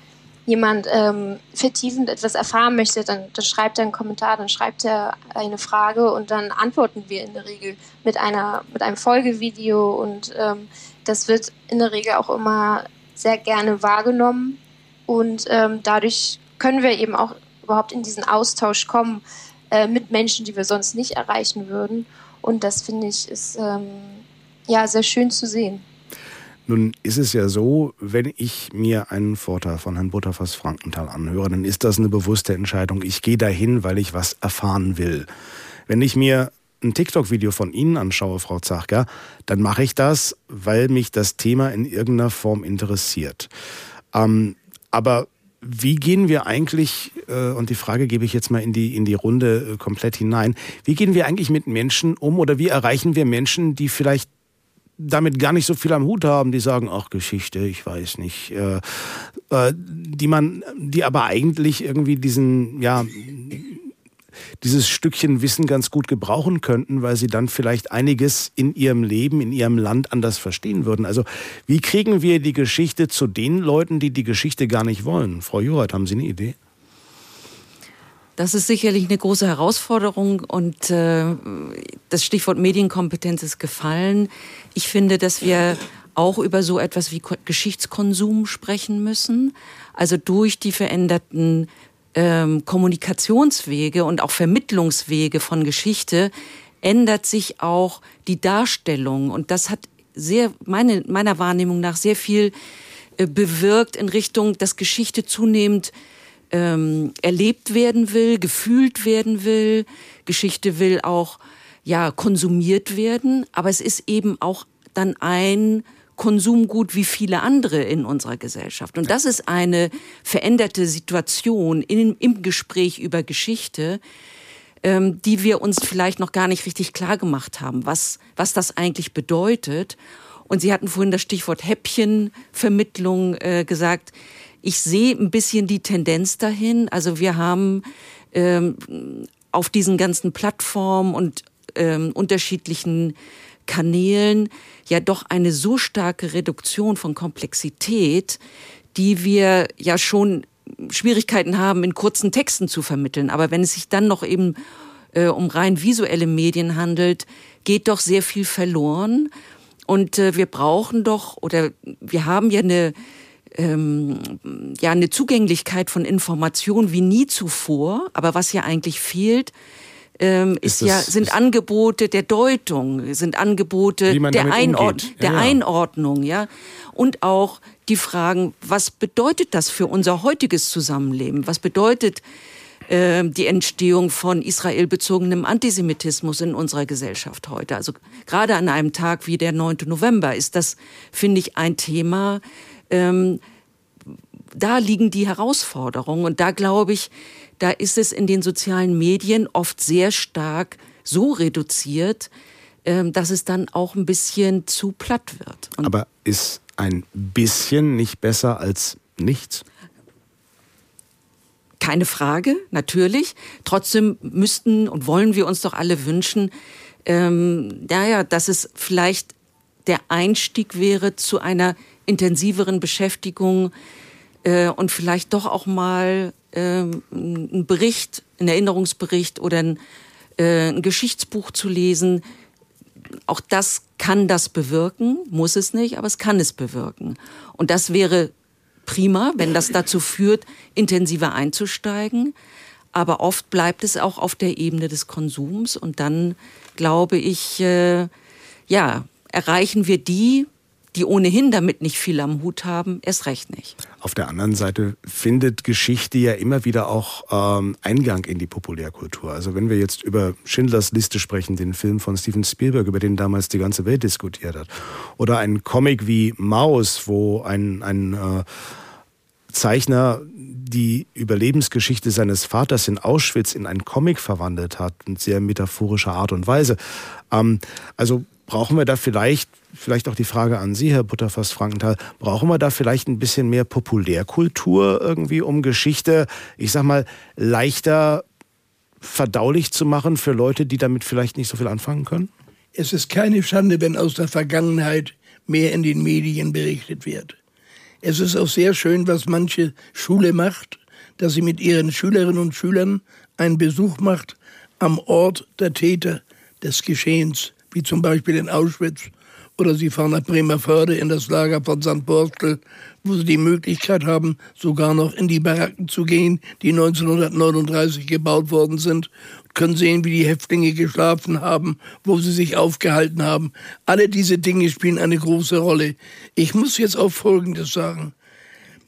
jemand ähm, vertiefend etwas erfahren möchte, dann, dann schreibt er einen Kommentar, dann schreibt er eine Frage und dann antworten wir in der Regel mit, einer, mit einem Folgevideo und ähm, das wird in der Regel auch immer sehr gerne wahrgenommen und ähm, dadurch können wir eben auch überhaupt in diesen Austausch kommen äh, mit Menschen, die wir sonst nicht erreichen würden und das finde ich ist ähm, ja sehr schön zu sehen. Nun ist es ja so, wenn ich mir einen Vortrag von Herrn Butterfass Frankenthal anhöre, dann ist das eine bewusste Entscheidung. Ich gehe dahin, weil ich was erfahren will. Wenn ich mir ein TikTok-Video von Ihnen anschaue, Frau Zachka, dann mache ich das, weil mich das Thema in irgendeiner Form interessiert. Ähm, aber wie gehen wir eigentlich, äh, und die Frage gebe ich jetzt mal in die, in die Runde äh, komplett hinein, wie gehen wir eigentlich mit Menschen um oder wie erreichen wir Menschen, die vielleicht damit gar nicht so viel am Hut haben, die sagen, ach Geschichte, ich weiß nicht, äh, äh, die man, die aber eigentlich irgendwie diesen, ja, dieses Stückchen Wissen ganz gut gebrauchen könnten, weil sie dann vielleicht einiges in ihrem Leben, in ihrem Land anders verstehen würden. Also wie kriegen wir die Geschichte zu den Leuten, die die Geschichte gar nicht wollen? Frau Jurat, haben Sie eine Idee? Das ist sicherlich eine große Herausforderung und äh, das Stichwort Medienkompetenz ist gefallen. Ich finde, dass wir auch über so etwas wie Geschichtskonsum sprechen müssen. Also durch die veränderten ähm, Kommunikationswege und auch Vermittlungswege von Geschichte ändert sich auch die Darstellung. Und das hat sehr, meine, meiner Wahrnehmung nach sehr viel äh, bewirkt in Richtung, dass Geschichte zunehmend ähm, erlebt werden will, gefühlt werden will. Geschichte will auch ja konsumiert werden, aber es ist eben auch dann ein Konsumgut wie viele andere in unserer Gesellschaft. Und das ist eine veränderte Situation in, im Gespräch über Geschichte, ähm, die wir uns vielleicht noch gar nicht richtig klar gemacht haben, was, was das eigentlich bedeutet. Und Sie hatten vorhin das Stichwort Häppchenvermittlung äh, gesagt. Ich sehe ein bisschen die Tendenz dahin. Also wir haben ähm, auf diesen ganzen Plattformen und ähm, unterschiedlichen Kanälen ja doch eine so starke Reduktion von Komplexität, die wir ja schon Schwierigkeiten haben, in kurzen Texten zu vermitteln. Aber wenn es sich dann noch eben äh, um rein visuelle Medien handelt, geht doch sehr viel verloren. Und äh, wir brauchen doch, oder wir haben ja eine ähm, ja eine Zugänglichkeit von Informationen wie nie zuvor. Aber was ja eigentlich fehlt, ähm, ist, ist ja sind Angebote der Deutung, sind Angebote der, Einord ja, der ja. Einordnung, ja, und auch die Fragen, was bedeutet das für unser heutiges Zusammenleben? Was bedeutet äh, die Entstehung von israelbezogenem Antisemitismus in unserer Gesellschaft heute. Also gerade an einem Tag wie der 9. November ist das, finde ich, ein Thema. Ähm, da liegen die Herausforderungen und da glaube ich, da ist es in den sozialen Medien oft sehr stark so reduziert, ähm, dass es dann auch ein bisschen zu platt wird. Und Aber ist ein bisschen nicht besser als nichts? Keine Frage, natürlich. Trotzdem müssten und wollen wir uns doch alle wünschen, ähm, naja, dass es vielleicht der Einstieg wäre zu einer intensiveren Beschäftigung äh, und vielleicht doch auch mal äh, einen Bericht, einen Erinnerungsbericht oder ein, äh, ein Geschichtsbuch zu lesen. Auch das kann das bewirken, muss es nicht, aber es kann es bewirken. Und das wäre prima, wenn das dazu führt, intensiver einzusteigen. Aber oft bleibt es auch auf der Ebene des Konsums. Und dann glaube ich, äh, ja, erreichen wir die, die ohnehin damit nicht viel am Hut haben, erst recht nicht. Auf der anderen Seite findet Geschichte ja immer wieder auch ähm, Eingang in die Populärkultur. Also wenn wir jetzt über Schindlers Liste sprechen, den Film von Steven Spielberg, über den damals die ganze Welt diskutiert hat, oder ein Comic wie Maus, wo ein, ein äh, Zeichner die Überlebensgeschichte seines Vaters in Auschwitz in einen Comic verwandelt hat, in sehr metaphorischer Art und Weise. Ähm, also brauchen wir da vielleicht, vielleicht auch die Frage an Sie, Herr Butterfass-Frankenthal, brauchen wir da vielleicht ein bisschen mehr Populärkultur irgendwie, um Geschichte, ich sag mal, leichter verdaulich zu machen für Leute, die damit vielleicht nicht so viel anfangen können? Es ist keine Schande, wenn aus der Vergangenheit mehr in den Medien berichtet wird. Es ist auch sehr schön, was manche Schule macht, dass sie mit ihren Schülerinnen und Schülern einen Besuch macht am Ort der Täter des Geschehens wie zum Beispiel in Auschwitz. Oder sie fahren nach Bremerförde in das Lager von St. Borstel, wo sie die Möglichkeit haben, sogar noch in die Baracken zu gehen, die 1939 gebaut worden sind, können sehen, wie die Häftlinge geschlafen haben, wo sie sich aufgehalten haben. Alle diese Dinge spielen eine große Rolle. Ich muss jetzt auch Folgendes sagen.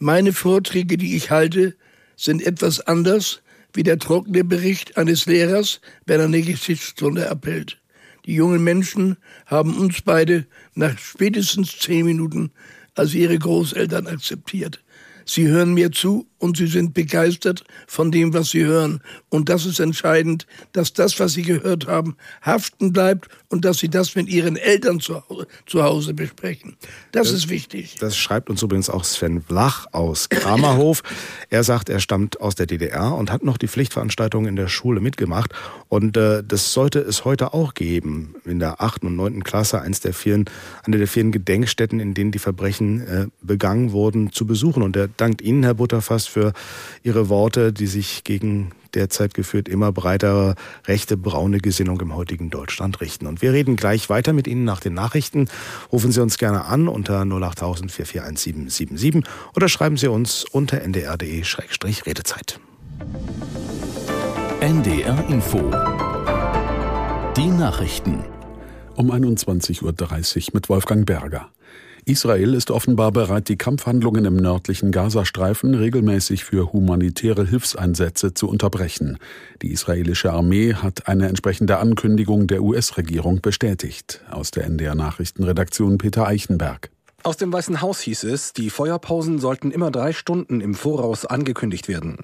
Meine Vorträge, die ich halte, sind etwas anders wie der trockene Bericht eines Lehrers, wenn er eine Geschichtsstunde abhält. Die jungen Menschen haben uns beide nach spätestens zehn Minuten als ihre Großeltern akzeptiert. Sie hören mir zu und sie sind begeistert von dem, was sie hören. Und das ist entscheidend, dass das, was sie gehört haben, haften bleibt und dass sie das mit ihren Eltern zu Hause, zu Hause besprechen. Das, das, ist wichtig. Das schreibt uns übrigens auch Sven Blach aus Kramerhof. er sagt, er stammt aus der DDR und hat noch die Pflichtveranstaltungen in der Schule mitgemacht. Und äh, das sollte es heute auch geben. In der achten und neunten Klasse eins der vielen, eine der vielen Gedenkstätten, in denen die Verbrechen äh, begangen wurden, zu besuchen. Und er dankt Ihnen, Herr Butterfass, für Ihre Worte, die sich gegen derzeit geführt immer breitere rechte braune Gesinnung im heutigen Deutschland richten. Und wir reden gleich weiter mit Ihnen nach den Nachrichten. Rufen Sie uns gerne an unter 08000 441777 oder schreiben Sie uns unter ndr.de-redezeit. NDR Info. Die Nachrichten. Um 21.30 Uhr mit Wolfgang Berger. Israel ist offenbar bereit, die Kampfhandlungen im nördlichen Gazastreifen regelmäßig für humanitäre Hilfseinsätze zu unterbrechen. Die israelische Armee hat eine entsprechende Ankündigung der US-Regierung bestätigt. Aus der NDR Nachrichtenredaktion Peter Eichenberg. Aus dem Weißen Haus hieß es, die Feuerpausen sollten immer drei Stunden im Voraus angekündigt werden.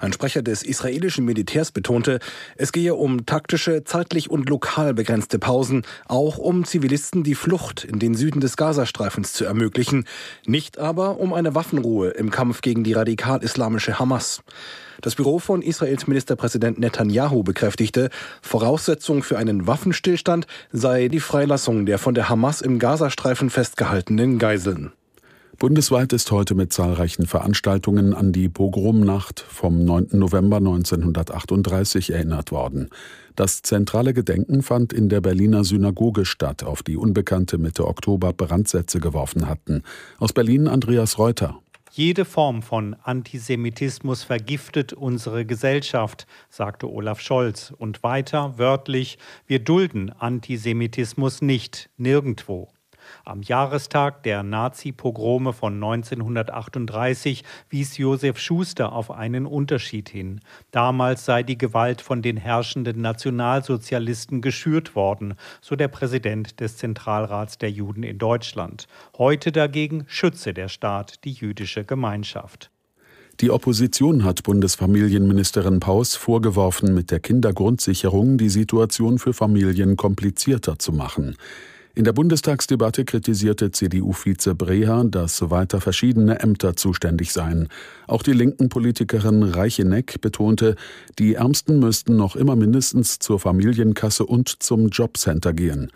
Ein Sprecher des israelischen Militärs betonte, es gehe um taktische, zeitlich und lokal begrenzte Pausen, auch um Zivilisten die Flucht in den Süden des Gazastreifens zu ermöglichen, nicht aber um eine Waffenruhe im Kampf gegen die radikal-islamische Hamas. Das Büro von Israels Ministerpräsident Netanyahu bekräftigte, Voraussetzung für einen Waffenstillstand sei die Freilassung der von der Hamas im Gazastreifen festgehaltenen Geiseln. Bundesweit ist heute mit zahlreichen Veranstaltungen an die Pogromnacht vom 9. November 1938 erinnert worden. Das zentrale Gedenken fand in der Berliner Synagoge statt, auf die Unbekannte Mitte Oktober Brandsätze geworfen hatten. Aus Berlin Andreas Reuter. Jede Form von Antisemitismus vergiftet unsere Gesellschaft, sagte Olaf Scholz. Und weiter wörtlich, wir dulden Antisemitismus nicht, nirgendwo. Am Jahrestag der Nazi-Pogrome von 1938 wies Josef Schuster auf einen Unterschied hin. Damals sei die Gewalt von den herrschenden Nationalsozialisten geschürt worden, so der Präsident des Zentralrats der Juden in Deutschland. Heute dagegen schütze der Staat die jüdische Gemeinschaft. Die Opposition hat Bundesfamilienministerin Paus vorgeworfen, mit der Kindergrundsicherung die Situation für Familien komplizierter zu machen. In der Bundestagsdebatte kritisierte CDU-Vize Breher, dass weiter verschiedene Ämter zuständig seien. Auch die linken Politikerin Reicheneck betonte, die Ärmsten müssten noch immer mindestens zur Familienkasse und zum Jobcenter gehen.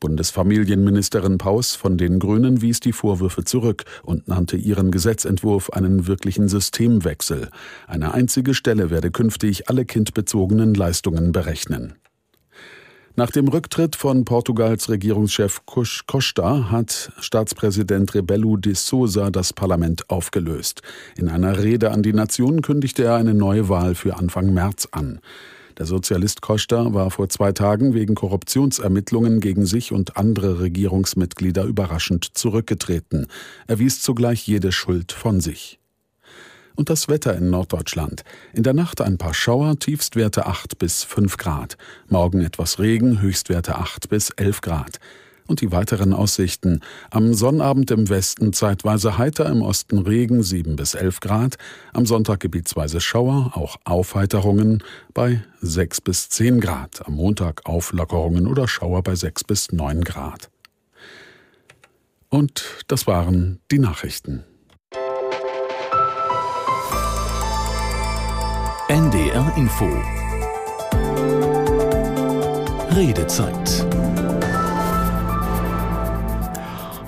Bundesfamilienministerin Paus von den Grünen wies die Vorwürfe zurück und nannte ihren Gesetzentwurf einen wirklichen Systemwechsel. Eine einzige Stelle werde künftig alle kindbezogenen Leistungen berechnen. Nach dem Rücktritt von Portugals Regierungschef Costa hat Staatspräsident Rebelo de Sousa das Parlament aufgelöst. In einer Rede an die Nation kündigte er eine neue Wahl für Anfang März an. Der Sozialist Costa war vor zwei Tagen wegen Korruptionsermittlungen gegen sich und andere Regierungsmitglieder überraschend zurückgetreten. Er wies zugleich jede Schuld von sich. Und das Wetter in Norddeutschland. In der Nacht ein paar Schauer, Tiefstwerte 8 bis 5 Grad. Morgen etwas Regen, Höchstwerte 8 bis 11 Grad und die weiteren Aussichten. Am Sonnabend im Westen zeitweise heiter, im Osten Regen 7 bis 11 Grad, am Sonntag gebietsweise Schauer, auch Aufheiterungen bei 6 bis 10 Grad, am Montag Auflockerungen oder Schauer bei 6 bis 9 Grad. Und das waren die Nachrichten. NDR Info Redezeit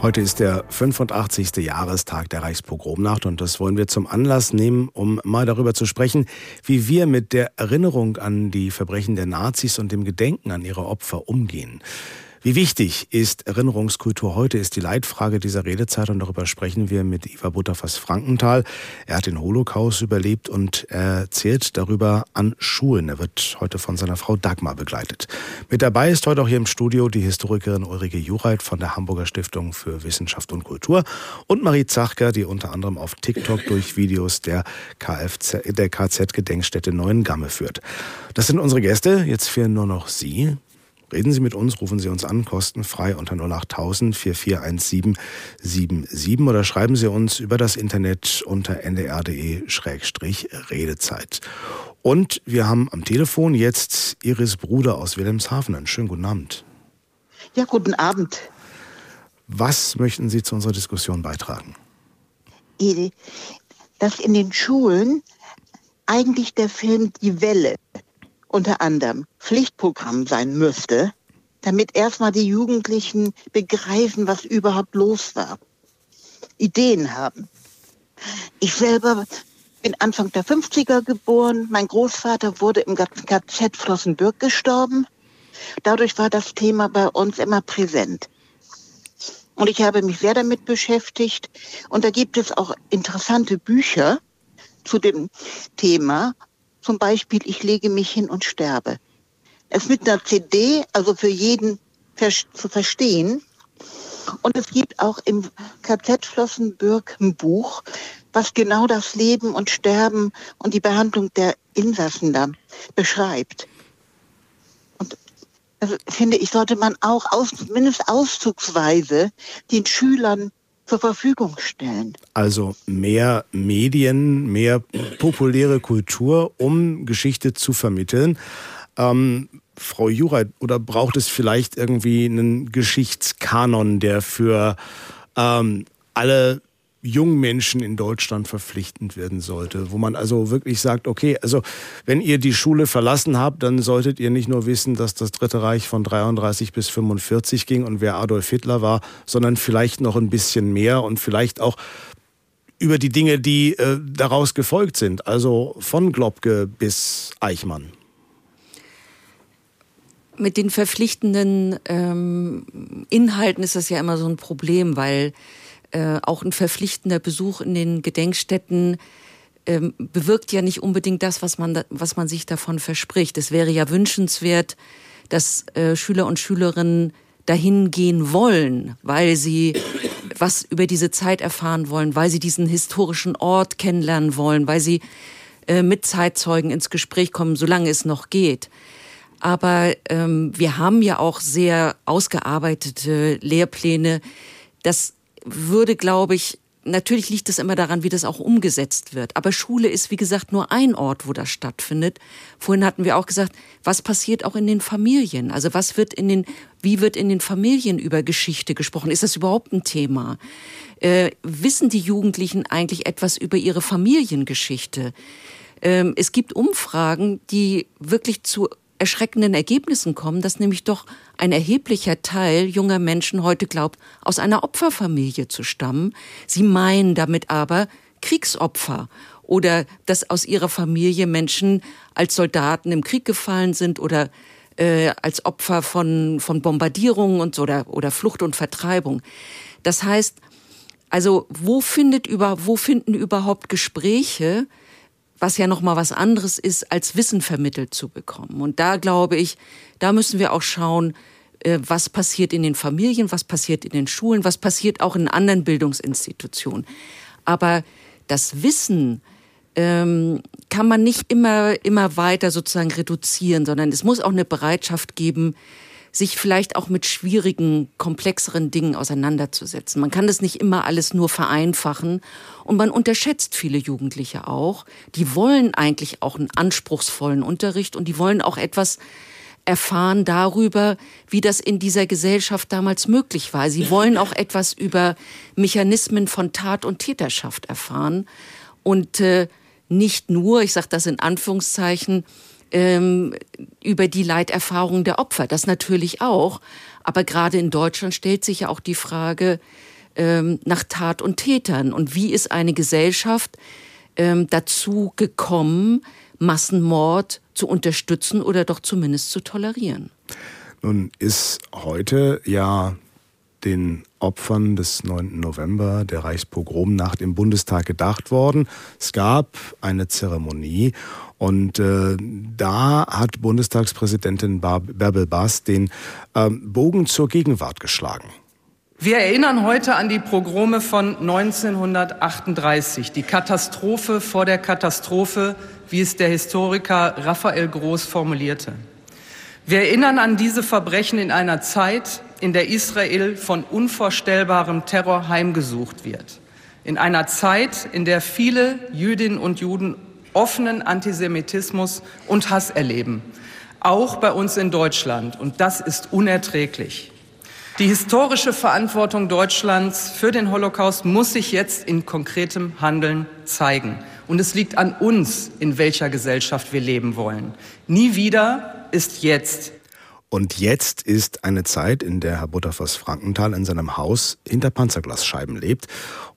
Heute ist der 85. Jahrestag der Reichspogromnacht und das wollen wir zum Anlass nehmen, um mal darüber zu sprechen, wie wir mit der Erinnerung an die Verbrechen der Nazis und dem Gedenken an ihre Opfer umgehen. Wie wichtig ist Erinnerungskultur heute, ist die Leitfrage dieser Redezeit und darüber sprechen wir mit Iva Butterfass Frankenthal. Er hat den Holocaust überlebt und er erzählt darüber an Schulen. Er wird heute von seiner Frau Dagmar begleitet. Mit dabei ist heute auch hier im Studio die Historikerin Ulrike Jureit von der Hamburger Stiftung für Wissenschaft und Kultur und Marie Zachker, die unter anderem auf TikTok durch Videos der, KFZ, der KZ-Gedenkstätte Neuengamme führt. Das sind unsere Gäste. Jetzt fehlen nur noch Sie. Reden Sie mit uns, rufen Sie uns an, kostenfrei unter 08000 441777 oder schreiben Sie uns über das Internet unter ndr.de-redezeit. Und wir haben am Telefon jetzt Iris Bruder aus Wilhelmshaven. Einen schönen guten Abend. Ja, guten Abend. Was möchten Sie zu unserer Diskussion beitragen? Dass in den Schulen eigentlich der Film Die Welle unter anderem Pflichtprogramm sein müsste, damit erstmal die Jugendlichen begreifen, was überhaupt los war. Ideen haben. Ich selber bin Anfang der 50er geboren. Mein Großvater wurde im KZ Flossenbürg gestorben. Dadurch war das Thema bei uns immer präsent. Und ich habe mich sehr damit beschäftigt. Und da gibt es auch interessante Bücher zu dem Thema. Zum Beispiel, ich lege mich hin und sterbe. Es mit einer CD, also für jeden zu verstehen. Und es gibt auch im KZ Flossenbürg ein Buch, was genau das Leben und Sterben und die Behandlung der Insassen da beschreibt. Und das finde ich, sollte man auch aus, mindestens auszugsweise den Schülern zur Verfügung stellen. Also mehr Medien, mehr populäre Kultur, um Geschichte zu vermitteln. Ähm, Frau Jureit, oder braucht es vielleicht irgendwie einen Geschichtskanon, der für ähm, alle jungen Menschen in Deutschland verpflichtend werden sollte, wo man also wirklich sagt, okay, also wenn ihr die Schule verlassen habt, dann solltet ihr nicht nur wissen, dass das Dritte Reich von 33 bis 45 ging und wer Adolf Hitler war, sondern vielleicht noch ein bisschen mehr und vielleicht auch über die Dinge, die äh, daraus gefolgt sind, also von Globke bis Eichmann. Mit den verpflichtenden ähm, Inhalten ist das ja immer so ein Problem, weil äh, auch ein verpflichtender Besuch in den Gedenkstätten ähm, bewirkt ja nicht unbedingt das, was man, was man sich davon verspricht. Es wäre ja wünschenswert, dass äh, Schüler und Schülerinnen dahin gehen wollen, weil sie was über diese Zeit erfahren wollen, weil sie diesen historischen Ort kennenlernen wollen, weil sie äh, mit Zeitzeugen ins Gespräch kommen, solange es noch geht. Aber ähm, wir haben ja auch sehr ausgearbeitete Lehrpläne. Das würde, glaube ich, natürlich liegt es immer daran, wie das auch umgesetzt wird. Aber Schule ist, wie gesagt, nur ein Ort, wo das stattfindet. Vorhin hatten wir auch gesagt, was passiert auch in den Familien? Also was wird in den, wie wird in den Familien über Geschichte gesprochen? Ist das überhaupt ein Thema? Äh, wissen die Jugendlichen eigentlich etwas über ihre Familiengeschichte? Ähm, es gibt Umfragen, die wirklich zu erschreckenden Ergebnissen kommen, dass nämlich doch ein erheblicher Teil junger Menschen heute glaubt, aus einer Opferfamilie zu stammen. Sie meinen damit aber Kriegsopfer oder dass aus ihrer Familie Menschen als Soldaten im Krieg gefallen sind oder äh, als Opfer von, von Bombardierungen und so oder, oder Flucht und Vertreibung. Das heißt, also wo findet über, wo finden überhaupt Gespräche was ja noch mal was anderes ist, als Wissen vermittelt zu bekommen. Und da glaube ich, da müssen wir auch schauen, äh, was passiert in den Familien, was passiert in den Schulen, was passiert auch in anderen Bildungsinstitutionen. Aber das Wissen ähm, kann man nicht immer, immer weiter sozusagen reduzieren, sondern es muss auch eine Bereitschaft geben, sich vielleicht auch mit schwierigen, komplexeren Dingen auseinanderzusetzen. Man kann das nicht immer alles nur vereinfachen und man unterschätzt viele Jugendliche auch. Die wollen eigentlich auch einen anspruchsvollen Unterricht und die wollen auch etwas erfahren darüber, wie das in dieser Gesellschaft damals möglich war. Sie wollen auch etwas über Mechanismen von Tat und Täterschaft erfahren und äh, nicht nur, ich sage das in Anführungszeichen, ähm, über die Leiterfahrung der Opfer. Das natürlich auch. Aber gerade in Deutschland stellt sich ja auch die Frage ähm, nach Tat und Tätern. Und wie ist eine Gesellschaft ähm, dazu gekommen, Massenmord zu unterstützen oder doch zumindest zu tolerieren? Nun ist heute ja den Opfern des 9. November, der Reichspogromnacht im Bundestag gedacht worden. Es gab eine Zeremonie und äh, da hat Bundestagspräsidentin Bärbel Baas den äh, Bogen zur Gegenwart geschlagen. Wir erinnern heute an die Pogrome von 1938, die Katastrophe vor der Katastrophe, wie es der Historiker Raphael Groß formulierte. Wir erinnern an diese Verbrechen in einer Zeit, in der Israel von unvorstellbarem Terror heimgesucht wird. In einer Zeit, in der viele Jüdinnen und Juden offenen Antisemitismus und Hass erleben. Auch bei uns in Deutschland. Und das ist unerträglich. Die historische Verantwortung Deutschlands für den Holocaust muss sich jetzt in konkretem Handeln zeigen. Und es liegt an uns, in welcher Gesellschaft wir leben wollen. Nie wieder ist jetzt. Und jetzt ist eine Zeit, in der Herr Butterfass Frankenthal in seinem Haus hinter Panzerglasscheiben lebt.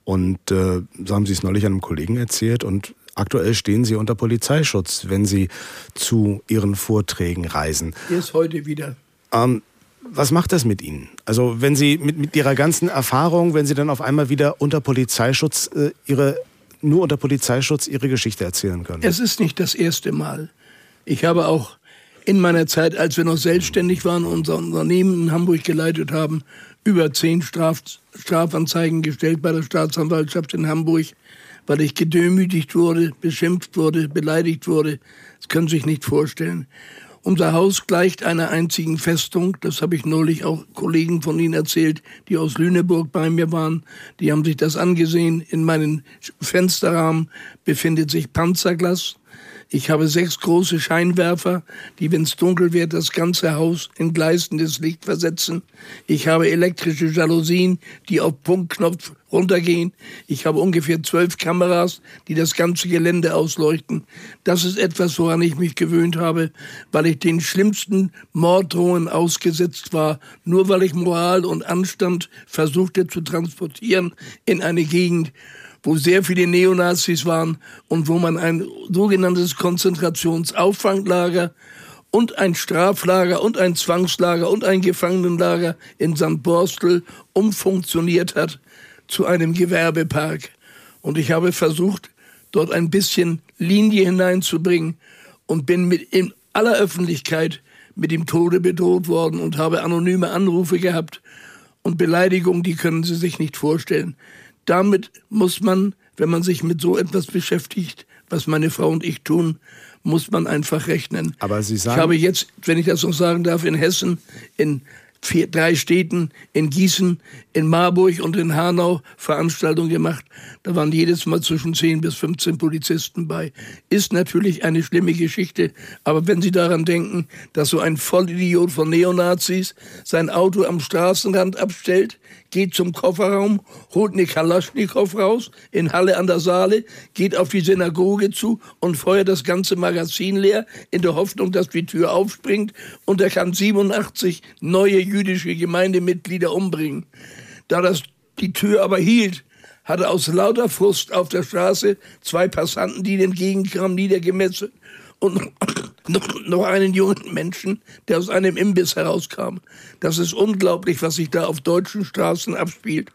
Und äh, so haben Sie es neulich einem Kollegen erzählt. Und Aktuell stehen Sie unter Polizeischutz, wenn Sie zu Ihren Vorträgen reisen. Erst heute wieder. Ähm, was macht das mit Ihnen? Also wenn Sie mit, mit Ihrer ganzen Erfahrung, wenn Sie dann auf einmal wieder unter Polizeischutz äh, Ihre nur unter Polizeischutz Ihre Geschichte erzählen können? Es ist nicht das erste Mal. Ich habe auch in meiner Zeit, als wir noch selbstständig waren und unser Unternehmen in Hamburg geleitet haben, über zehn Straf Strafanzeigen gestellt bei der Staatsanwaltschaft in Hamburg weil ich gedemütigt wurde, beschimpft wurde, beleidigt wurde. Das können Sie sich nicht vorstellen. Unser Haus gleicht einer einzigen Festung. Das habe ich neulich auch Kollegen von Ihnen erzählt, die aus Lüneburg bei mir waren. Die haben sich das angesehen. In meinen Fensterrahmen befindet sich Panzerglas. Ich habe sechs große Scheinwerfer, die, wenn es dunkel wird, das ganze Haus in gleißendes Licht versetzen. Ich habe elektrische Jalousien, die auf Punktknopf runtergehen. Ich habe ungefähr zwölf Kameras, die das ganze Gelände ausleuchten. Das ist etwas, woran ich mich gewöhnt habe, weil ich den schlimmsten Morddrohungen ausgesetzt war, nur weil ich Moral und Anstand versuchte zu transportieren in eine Gegend, wo sehr viele Neonazis waren und wo man ein sogenanntes Konzentrationsauffanglager und ein Straflager und ein Zwangslager und ein Gefangenenlager in St. Borstel umfunktioniert hat zu einem Gewerbepark. Und ich habe versucht, dort ein bisschen Linie hineinzubringen und bin mit in aller Öffentlichkeit mit dem Tode bedroht worden und habe anonyme Anrufe gehabt und Beleidigungen, die können Sie sich nicht vorstellen. Damit muss man, wenn man sich mit so etwas beschäftigt, was meine Frau und ich tun, muss man einfach rechnen. Aber Sie sagen. Ich habe jetzt, wenn ich das noch sagen darf, in Hessen, in vier, drei Städten, in Gießen, in Marburg und in Hanau Veranstaltungen gemacht. Da waren jedes Mal zwischen 10 bis 15 Polizisten bei. Ist natürlich eine schlimme Geschichte, aber wenn Sie daran denken, dass so ein Vollidiot von Neonazis sein Auto am Straßenrand abstellt, geht zum Kofferraum, holt eine Kalaschnikow raus in Halle an der Saale, geht auf die Synagoge zu und feuert das ganze Magazin leer in der Hoffnung, dass die Tür aufspringt und er kann 87 neue jüdische Gemeindemitglieder umbringen. Da das die Tür aber hielt, hatte aus lauter Frust auf der Straße zwei Passanten, die ihm entgegenkamen, niedergemetzelt und noch, einen jungen Menschen, der aus einem Imbiss herauskam. Das ist unglaublich, was sich da auf deutschen Straßen abspielt.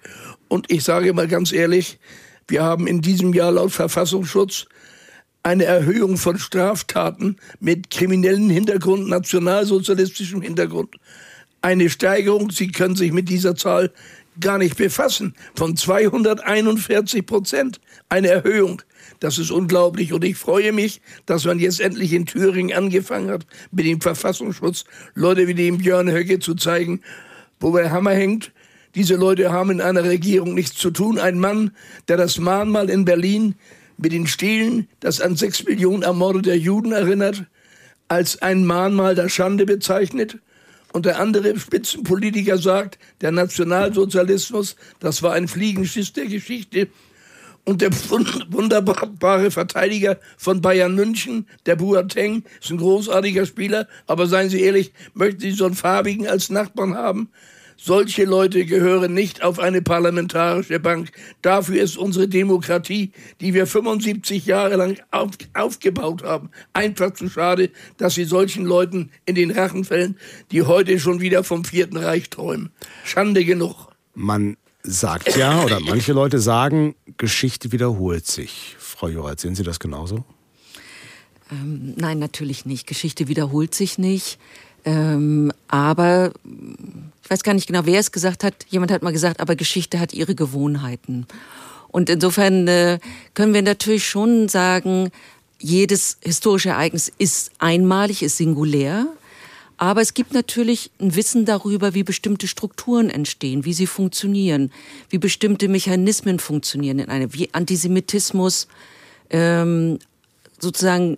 Und ich sage mal ganz ehrlich, wir haben in diesem Jahr laut Verfassungsschutz eine Erhöhung von Straftaten mit kriminellen Hintergrund, nationalsozialistischem Hintergrund. Eine Steigerung, Sie können sich mit dieser Zahl gar nicht befassen, von 241 Prozent. Eine Erhöhung. Das ist unglaublich und ich freue mich, dass man jetzt endlich in Thüringen angefangen hat, mit dem Verfassungsschutz Leute wie dem Björn Höcke zu zeigen, wo der Hammer hängt. Diese Leute haben in einer Regierung nichts zu tun. Ein Mann, der das Mahnmal in Berlin mit den Stelen, das an sechs Millionen ermordeter Juden erinnert, als ein Mahnmal der Schande bezeichnet. Und der andere Spitzenpolitiker sagt, der Nationalsozialismus, das war ein Fliegenschiss der Geschichte. Und der wunderbare Verteidiger von Bayern München, der Boateng, ist ein großartiger Spieler. Aber seien Sie ehrlich, möchten Sie so einen farbigen als Nachbarn haben? Solche Leute gehören nicht auf eine parlamentarische Bank. Dafür ist unsere Demokratie, die wir 75 Jahre lang auf, aufgebaut haben, einfach zu schade, dass sie solchen Leuten in den Rachen fällen, die heute schon wieder vom Vierten Reich träumen. Schande genug. Man sagt ja, oder manche Leute sagen, Geschichte wiederholt sich. Frau Jorat, sehen Sie das genauso? Ähm, nein, natürlich nicht. Geschichte wiederholt sich nicht. Ähm, aber ich weiß gar nicht genau, wer es gesagt hat. Jemand hat mal gesagt, aber Geschichte hat ihre Gewohnheiten. Und insofern äh, können wir natürlich schon sagen, jedes historische Ereignis ist einmalig, ist singulär. Aber es gibt natürlich ein Wissen darüber, wie bestimmte Strukturen entstehen, wie sie funktionieren, wie bestimmte Mechanismen funktionieren in einer, wie Antisemitismus ähm, sozusagen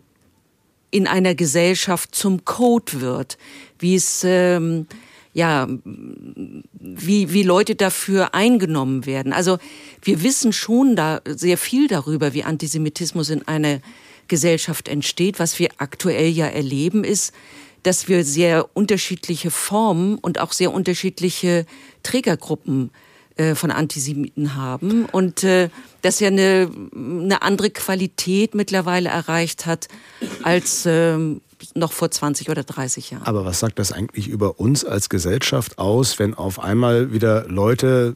in einer Gesellschaft zum Code wird, wie es ähm, ja, wie, wie Leute dafür eingenommen werden. Also wir wissen schon da sehr viel darüber, wie Antisemitismus in einer Gesellschaft entsteht. Was wir aktuell ja erleben, ist, dass wir sehr unterschiedliche Formen und auch sehr unterschiedliche Trägergruppen äh, von Antisemiten haben und äh, dass er eine, eine andere Qualität mittlerweile erreicht hat als ähm, noch vor 20 oder 30 Jahren. Aber was sagt das eigentlich über uns als Gesellschaft aus, wenn auf einmal wieder Leute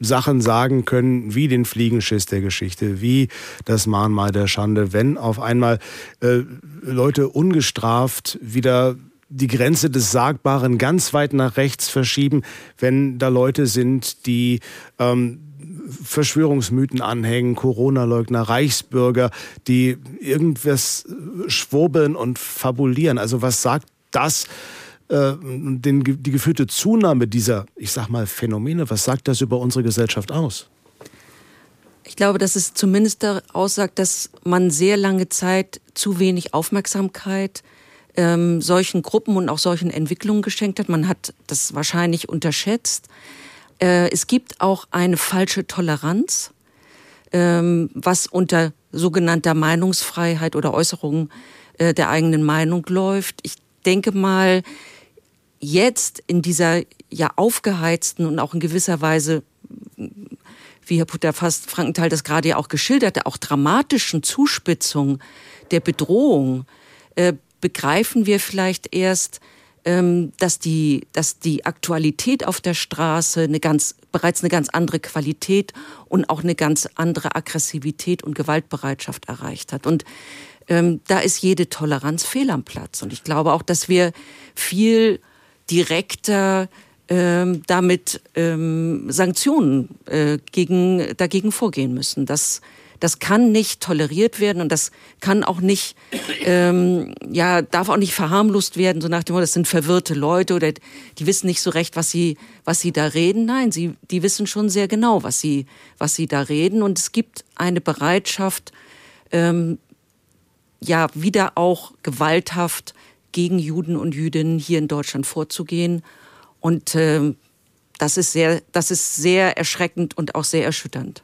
Sachen sagen können, wie den Fliegenschiss der Geschichte, wie das Mahnmal der Schande, wenn auf einmal äh, Leute ungestraft wieder die Grenze des Sagbaren ganz weit nach rechts verschieben, wenn da Leute sind, die ähm, Verschwörungsmythen anhängen, Corona-Leugner, Reichsbürger, die irgendwas schwurbeln und fabulieren. Also was sagt das äh, den, die geführte Zunahme dieser, ich sag mal, Phänomene, was sagt das über unsere Gesellschaft aus? Ich glaube, dass es zumindest aussagt, dass man sehr lange Zeit zu wenig Aufmerksamkeit ähm, solchen Gruppen und auch solchen Entwicklungen geschenkt hat. Man hat das wahrscheinlich unterschätzt. Äh, es gibt auch eine falsche Toleranz, ähm, was unter sogenannter Meinungsfreiheit oder Äußerung äh, der eigenen Meinung läuft. Ich denke mal, jetzt in dieser ja aufgeheizten und auch in gewisser Weise, wie Herr Putter fast Frankenthal das gerade ja auch geschilderte, auch dramatischen Zuspitzung der Bedrohung, äh, begreifen wir vielleicht erst, ähm, dass die, dass die Aktualität auf der Straße eine ganz, bereits eine ganz andere Qualität und auch eine ganz andere Aggressivität und Gewaltbereitschaft erreicht hat. Und ähm, da ist jede Toleranz fehl am Platz. Und ich glaube auch, dass wir viel direkter ähm, damit ähm, Sanktionen äh, gegen, dagegen vorgehen müssen. Das, das kann nicht toleriert werden und das kann auch nicht, ähm, ja, darf auch nicht verharmlost werden, so nach dem Motto, das sind verwirrte Leute oder die wissen nicht so recht, was sie, was sie da reden. Nein, sie, die wissen schon sehr genau, was sie, was sie da reden und es gibt eine Bereitschaft, ähm, ja, wieder auch gewalthaft gegen Juden und Jüdinnen hier in Deutschland vorzugehen. Und äh, das ist sehr, das ist sehr erschreckend und auch sehr erschütternd.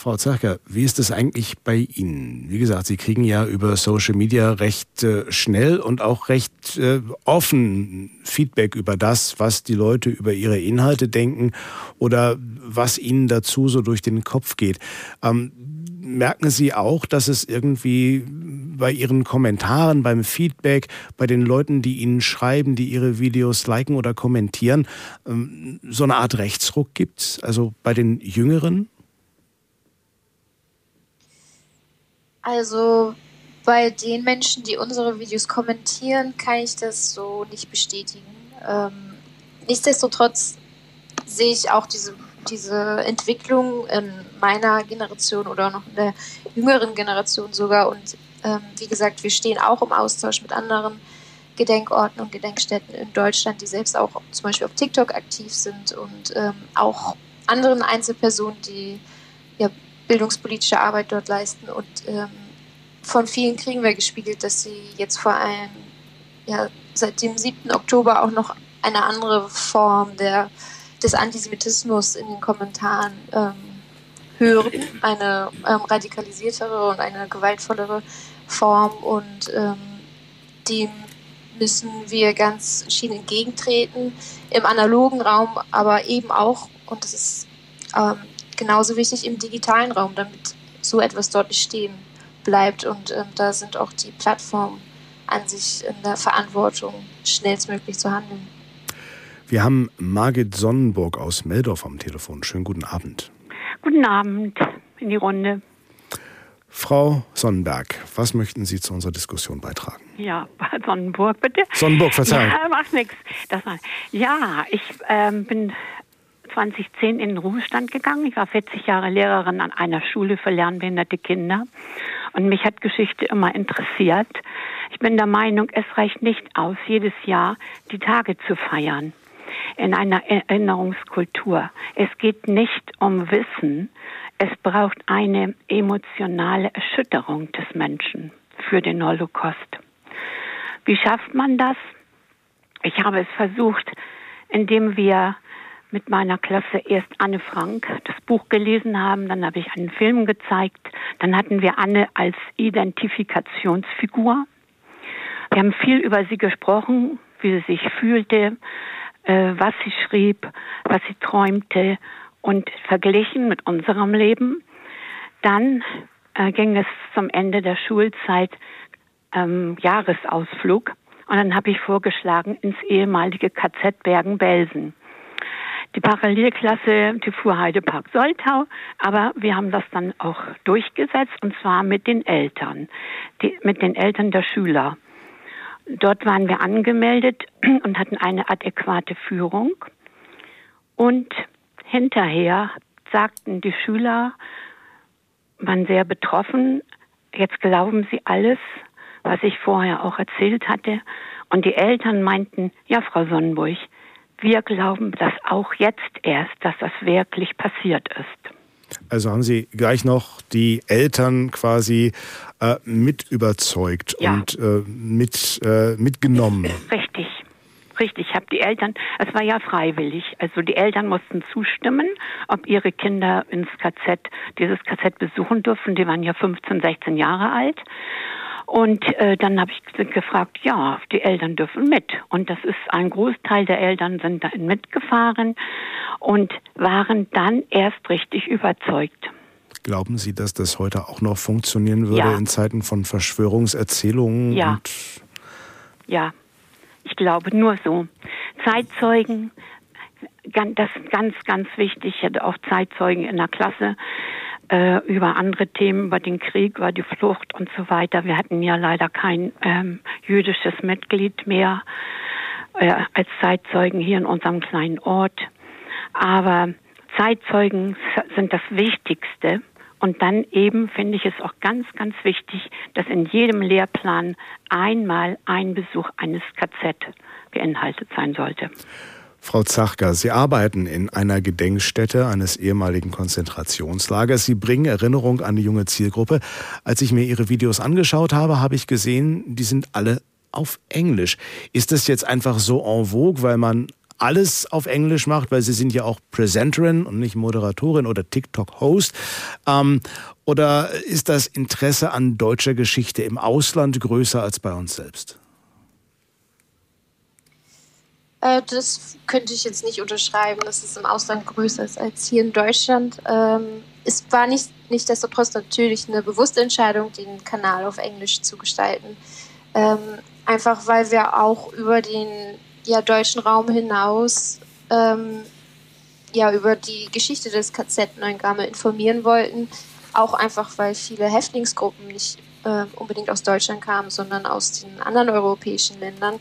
Frau Zerker, wie ist es eigentlich bei Ihnen? Wie gesagt, Sie kriegen ja über Social Media recht äh, schnell und auch recht äh, offen Feedback über das, was die Leute über ihre Inhalte denken oder was ihnen dazu so durch den Kopf geht. Ähm, merken Sie auch, dass es irgendwie bei Ihren Kommentaren, beim Feedback, bei den Leuten, die Ihnen schreiben, die Ihre Videos liken oder kommentieren, ähm, so eine Art Rechtsruck gibt? Also bei den Jüngeren? Also bei den Menschen, die unsere Videos kommentieren, kann ich das so nicht bestätigen. Ähm, nichtsdestotrotz sehe ich auch diese diese Entwicklung in meiner Generation oder noch in der jüngeren Generation sogar. Und ähm, wie gesagt, wir stehen auch im Austausch mit anderen Gedenkorten und Gedenkstätten in Deutschland, die selbst auch zum Beispiel auf TikTok aktiv sind und ähm, auch anderen Einzelpersonen, die ja, bildungspolitische Arbeit dort leisten. Und ähm, von vielen kriegen wir gespiegelt, dass sie jetzt vor allem ja, seit dem 7. Oktober auch noch eine andere Form der des Antisemitismus in den Kommentaren ähm, hören, eine ähm, radikalisiertere und eine gewaltvollere Form und ähm, dem müssen wir ganz entschieden entgegentreten, im analogen Raum, aber eben auch, und das ist ähm, genauso wichtig, im digitalen Raum, damit so etwas dort nicht stehen bleibt. Und ähm, da sind auch die Plattformen an sich in der Verantwortung, schnellstmöglich zu handeln. Wir haben Margit Sonnenburg aus Meldorf am Telefon. Schönen guten Abend. Guten Abend in die Runde. Frau Sonnenberg, was möchten Sie zu unserer Diskussion beitragen? Ja, Sonnenburg, bitte. Sonnenburg, Verzeihung. Ja, macht nichts. Ja, ich ähm, bin 2010 in den Ruhestand gegangen. Ich war 40 Jahre Lehrerin an einer Schule für lernbehinderte Kinder. Und mich hat Geschichte immer interessiert. Ich bin der Meinung, es reicht nicht aus, jedes Jahr die Tage zu feiern in einer Erinnerungskultur. Es geht nicht um Wissen, es braucht eine emotionale Erschütterung des Menschen für den Holocaust. Wie schafft man das? Ich habe es versucht, indem wir mit meiner Klasse erst Anne Frank das Buch gelesen haben, dann habe ich einen Film gezeigt, dann hatten wir Anne als Identifikationsfigur. Wir haben viel über sie gesprochen, wie sie sich fühlte, äh, was sie schrieb, was sie träumte und verglichen mit unserem Leben. Dann äh, ging es zum Ende der Schulzeit ähm, Jahresausflug und dann habe ich vorgeschlagen ins ehemalige KZ Bergen-Belsen. Die Parallelklasse, die fuhr Heidepark Soltau, aber wir haben das dann auch durchgesetzt und zwar mit den Eltern, die, mit den Eltern der Schüler. Dort waren wir angemeldet und hatten eine adäquate Führung. Und hinterher sagten die Schüler, waren sehr betroffen, jetzt glauben sie alles, was ich vorher auch erzählt hatte. Und die Eltern meinten, ja, Frau Sonnenburg, wir glauben das auch jetzt erst, dass das wirklich passiert ist. Also haben Sie gleich noch die Eltern quasi äh, mit überzeugt ja. und äh, mit, äh, mitgenommen. Richtig. Richtig, ich habe die Eltern, es war ja freiwillig, also die Eltern mussten zustimmen, ob ihre Kinder ins KZ, dieses KZ besuchen dürfen. Die waren ja 15, 16 Jahre alt. Und äh, dann habe ich gefragt, ja, die Eltern dürfen mit. Und das ist ein Großteil der Eltern sind dann mitgefahren und waren dann erst richtig überzeugt. Glauben Sie, dass das heute auch noch funktionieren würde ja. in Zeiten von Verschwörungserzählungen? Ja. ja, ich glaube nur so. Zeitzeugen, das ist ganz, ganz wichtig. Ich hatte auch Zeitzeugen in der Klasse äh, über andere Themen, über den Krieg, über die Flucht und so weiter. Wir hatten ja leider kein ähm, jüdisches Mitglied mehr äh, als Zeitzeugen hier in unserem kleinen Ort. Aber Zeitzeugen sind das Wichtigste. Und dann eben finde ich es auch ganz, ganz wichtig, dass in jedem Lehrplan einmal ein Besuch eines KZ beinhaltet sein sollte. Frau Zachka, Sie arbeiten in einer Gedenkstätte eines ehemaligen Konzentrationslagers. Sie bringen Erinnerung an die junge Zielgruppe. Als ich mir Ihre Videos angeschaut habe, habe ich gesehen, die sind alle auf Englisch. Ist das jetzt einfach so en vogue, weil man alles auf Englisch macht, weil Sie sind ja auch Presenterin und nicht Moderatorin oder TikTok-Host? Ähm, oder ist das Interesse an deutscher Geschichte im Ausland größer als bei uns selbst? Äh, das könnte ich jetzt nicht unterschreiben, dass es im Ausland größer ist als hier in Deutschland. Ähm, es war nicht, nichtsdestotrotz natürlich eine bewusste Entscheidung, den Kanal auf Englisch zu gestalten. Ähm, einfach weil wir auch über den ja, deutschen Raum hinaus ähm, ja, über die Geschichte des KZ Neuengamme informieren wollten. Auch einfach, weil viele Häftlingsgruppen nicht äh, unbedingt aus Deutschland kamen, sondern aus den anderen europäischen Ländern.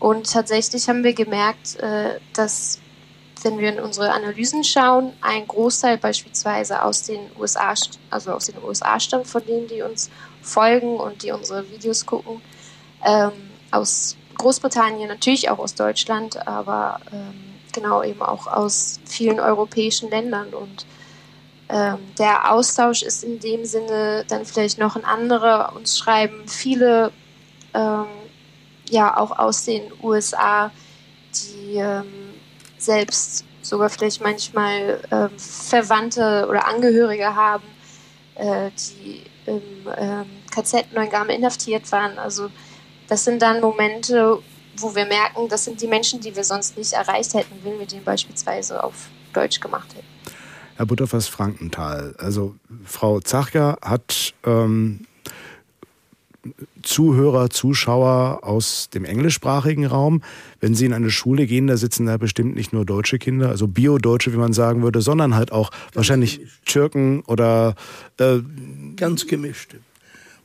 Und tatsächlich haben wir gemerkt, äh, dass wenn wir in unsere Analysen schauen, ein Großteil beispielsweise aus den USA, also aus den USA stammt, von denen die uns folgen und die unsere Videos gucken. Ähm, aus Großbritannien, natürlich auch aus Deutschland, aber ähm, genau eben auch aus vielen europäischen Ländern. Und ähm, der Austausch ist in dem Sinne dann vielleicht noch ein anderer. Uns schreiben viele ähm, ja auch aus den USA, die ähm, selbst sogar vielleicht manchmal ähm, Verwandte oder Angehörige haben, äh, die im ähm, KZ Neuengamme inhaftiert waren. Also das sind dann Momente, wo wir merken, das sind die Menschen, die wir sonst nicht erreicht hätten, wenn wir den beispielsweise auf Deutsch gemacht hätten. Herr Butterfass Frankenthal, also Frau Zachka hat ähm, Zuhörer, Zuschauer aus dem englischsprachigen Raum. Wenn Sie in eine Schule gehen, da sitzen da bestimmt nicht nur deutsche Kinder, also Bio-Deutsche, wie man sagen würde, sondern halt auch Ganz wahrscheinlich gemischt. Türken oder äh, ganz gemischte.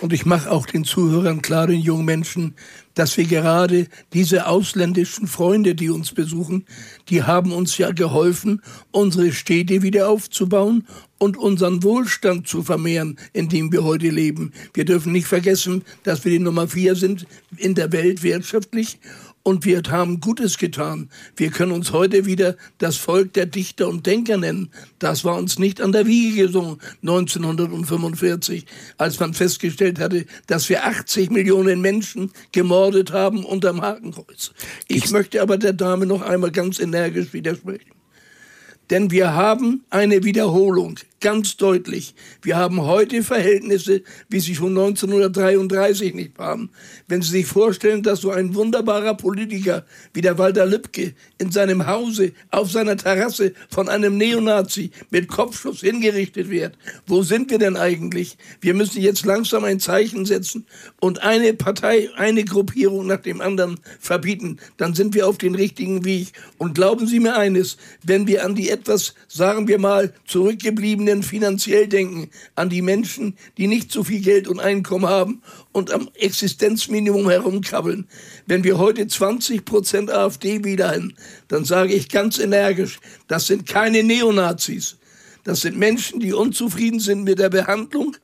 Und ich mache auch den Zuhörern klar, den jungen Menschen, dass wir gerade diese ausländischen Freunde, die uns besuchen, die haben uns ja geholfen, unsere Städte wieder aufzubauen und unseren Wohlstand zu vermehren, in dem wir heute leben. Wir dürfen nicht vergessen, dass wir die Nummer vier sind in der Welt wirtschaftlich und wir haben Gutes getan. Wir können uns heute wieder das Volk der Dichter und Denker nennen. Das war uns nicht an der Wiege gesungen 1945, als man festgestellt hatte, dass wir 80 Millionen Menschen gemordet haben unterm Hakenkreuz. Ich möchte aber der Dame noch einmal ganz energisch widersprechen. Denn wir haben eine Wiederholung, ganz deutlich. Wir haben heute Verhältnisse, wie sie schon 1933 nicht waren. Wenn Sie sich vorstellen, dass so ein wunderbarer Politiker wie der Walter Lübcke in seinem Hause auf seiner Terrasse von einem Neonazi mit Kopfschuss hingerichtet wird, wo sind wir denn eigentlich? Wir müssen jetzt langsam ein Zeichen setzen und eine Partei, eine Gruppierung nach dem anderen verbieten. Dann sind wir auf den richtigen Weg. Und glauben Sie mir eines, wenn wir an die etwas, sagen wir mal, zurückgebliebenen finanziell denken, an die Menschen, die nicht so viel Geld und Einkommen haben und am Existenzminimum herumkrabbeln. Wenn wir heute 20 Prozent AfD wieder haben, dann sage ich ganz energisch, das sind keine Neonazis. Das sind Menschen, die unzufrieden sind mit der Behandlung,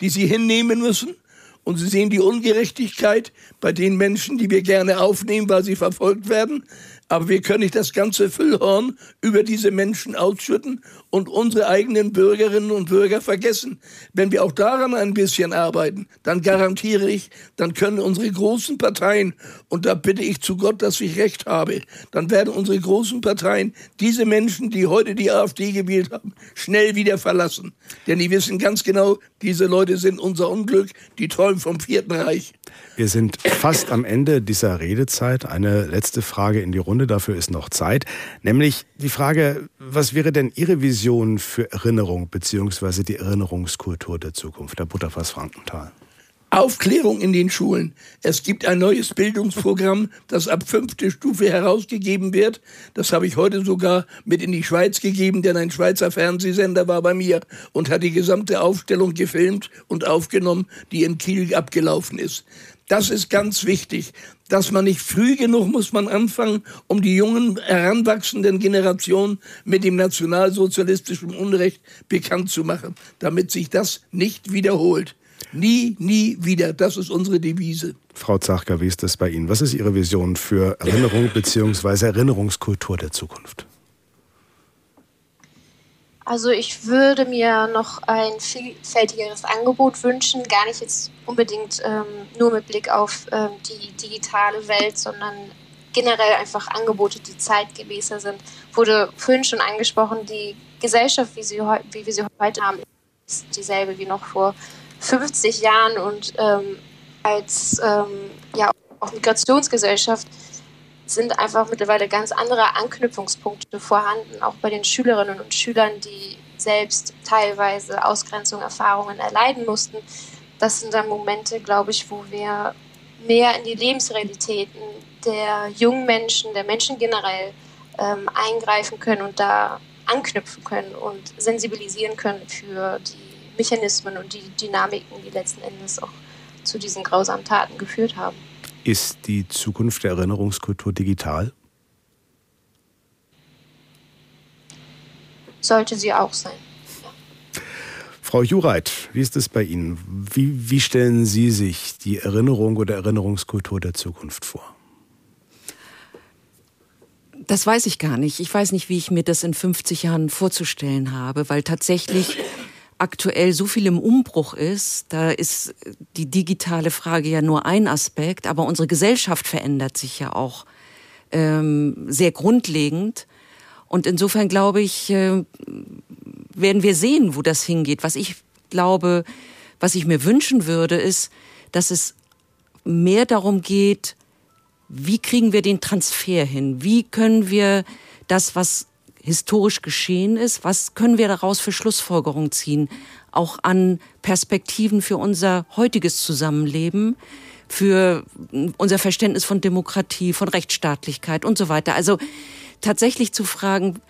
die sie hinnehmen müssen. Und sie sehen die Ungerechtigkeit bei den Menschen, die wir gerne aufnehmen, weil sie verfolgt werden. Aber wir können nicht das ganze Füllhorn über diese Menschen ausschütten und unsere eigenen Bürgerinnen und Bürger vergessen. Wenn wir auch daran ein bisschen arbeiten, dann garantiere ich, dann können unsere großen Parteien, und da bitte ich zu Gott, dass ich recht habe, dann werden unsere großen Parteien diese Menschen, die heute die AfD gewählt haben, schnell wieder verlassen. Denn die wissen ganz genau, diese Leute sind unser Unglück, die träumen vom Vierten Reich. Wir sind fast am Ende dieser Redezeit. Eine letzte Frage in die Runde, dafür ist noch Zeit. Nämlich die Frage, was wäre denn Ihre Vision für Erinnerung bzw. die Erinnerungskultur der Zukunft? Der Butterfass Frankenthal. Aufklärung in den Schulen. Es gibt ein neues Bildungsprogramm, das ab fünfte Stufe herausgegeben wird. Das habe ich heute sogar mit in die Schweiz gegeben, denn ein Schweizer Fernsehsender war bei mir und hat die gesamte Aufstellung gefilmt und aufgenommen, die in Kiel abgelaufen ist. Das ist ganz wichtig, dass man nicht früh genug muss man anfangen, um die jungen heranwachsenden Generationen mit dem nationalsozialistischen Unrecht bekannt zu machen, damit sich das nicht wiederholt. Nie, nie wieder. Das ist unsere Devise. Frau Zachka, wie ist das bei Ihnen? Was ist Ihre Vision für Erinnerung bzw. Erinnerungskultur der Zukunft? Also ich würde mir noch ein vielfältigeres Angebot wünschen, gar nicht jetzt unbedingt ähm, nur mit Blick auf ähm, die digitale Welt, sondern generell einfach Angebote, die zeitgemäßer sind. Wurde vorhin schon angesprochen, die Gesellschaft, wie, sie, wie wir sie heute haben, ist dieselbe wie noch vor 50 Jahren und ähm, als ähm, ja, auch Migrationsgesellschaft sind einfach mittlerweile ganz andere Anknüpfungspunkte vorhanden, auch bei den Schülerinnen und Schülern, die selbst teilweise Ausgrenzung, Erfahrungen erleiden mussten. Das sind dann Momente, glaube ich, wo wir mehr in die Lebensrealitäten der jungen Menschen, der Menschen generell ähm, eingreifen können und da anknüpfen können und sensibilisieren können für die Mechanismen und die Dynamiken, die letzten Endes auch zu diesen grausamen Taten geführt haben. Ist die Zukunft der Erinnerungskultur digital? Sollte sie auch sein. Frau Jureit, wie ist es bei Ihnen? Wie, wie stellen Sie sich die Erinnerung oder Erinnerungskultur der Zukunft vor? Das weiß ich gar nicht. Ich weiß nicht, wie ich mir das in 50 Jahren vorzustellen habe, weil tatsächlich aktuell so viel im Umbruch ist, da ist die digitale Frage ja nur ein Aspekt, aber unsere Gesellschaft verändert sich ja auch ähm, sehr grundlegend. Und insofern glaube ich, äh, werden wir sehen, wo das hingeht. Was ich glaube, was ich mir wünschen würde, ist, dass es mehr darum geht, wie kriegen wir den Transfer hin? Wie können wir das, was historisch geschehen ist, was können wir daraus für Schlussfolgerungen ziehen, auch an Perspektiven für unser heutiges Zusammenleben, für unser Verständnis von Demokratie, von Rechtsstaatlichkeit und so weiter. Also tatsächlich zu fragen,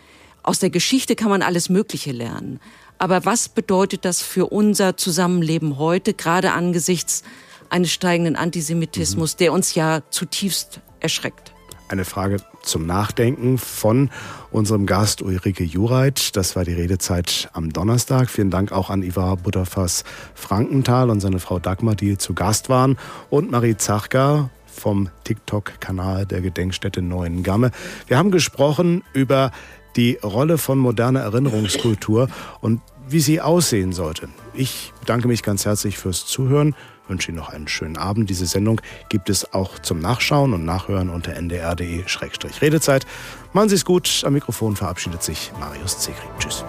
aus der Geschichte kann man alles Mögliche lernen. Aber was bedeutet das für unser Zusammenleben heute, gerade angesichts eines steigenden Antisemitismus, mhm. der uns ja zutiefst erschreckt? Eine Frage zum Nachdenken von unserem Gast Ulrike Jureit. Das war die Redezeit am Donnerstag. Vielen Dank auch an Ivar Butterfass Frankenthal und seine Frau Dagmar, die zu Gast waren. Und Marie Zachka vom TikTok-Kanal der Gedenkstätte Neuen Gamme. Wir haben gesprochen über die Rolle von moderner Erinnerungskultur und wie sie aussehen sollte. Ich bedanke mich ganz herzlich fürs Zuhören wünsche Ihnen noch einen schönen Abend. Diese Sendung gibt es auch zum Nachschauen und Nachhören unter ndr.de-redezeit. Machen Sie es gut. Am Mikrofon verabschiedet sich Marius Zegri. Tschüss.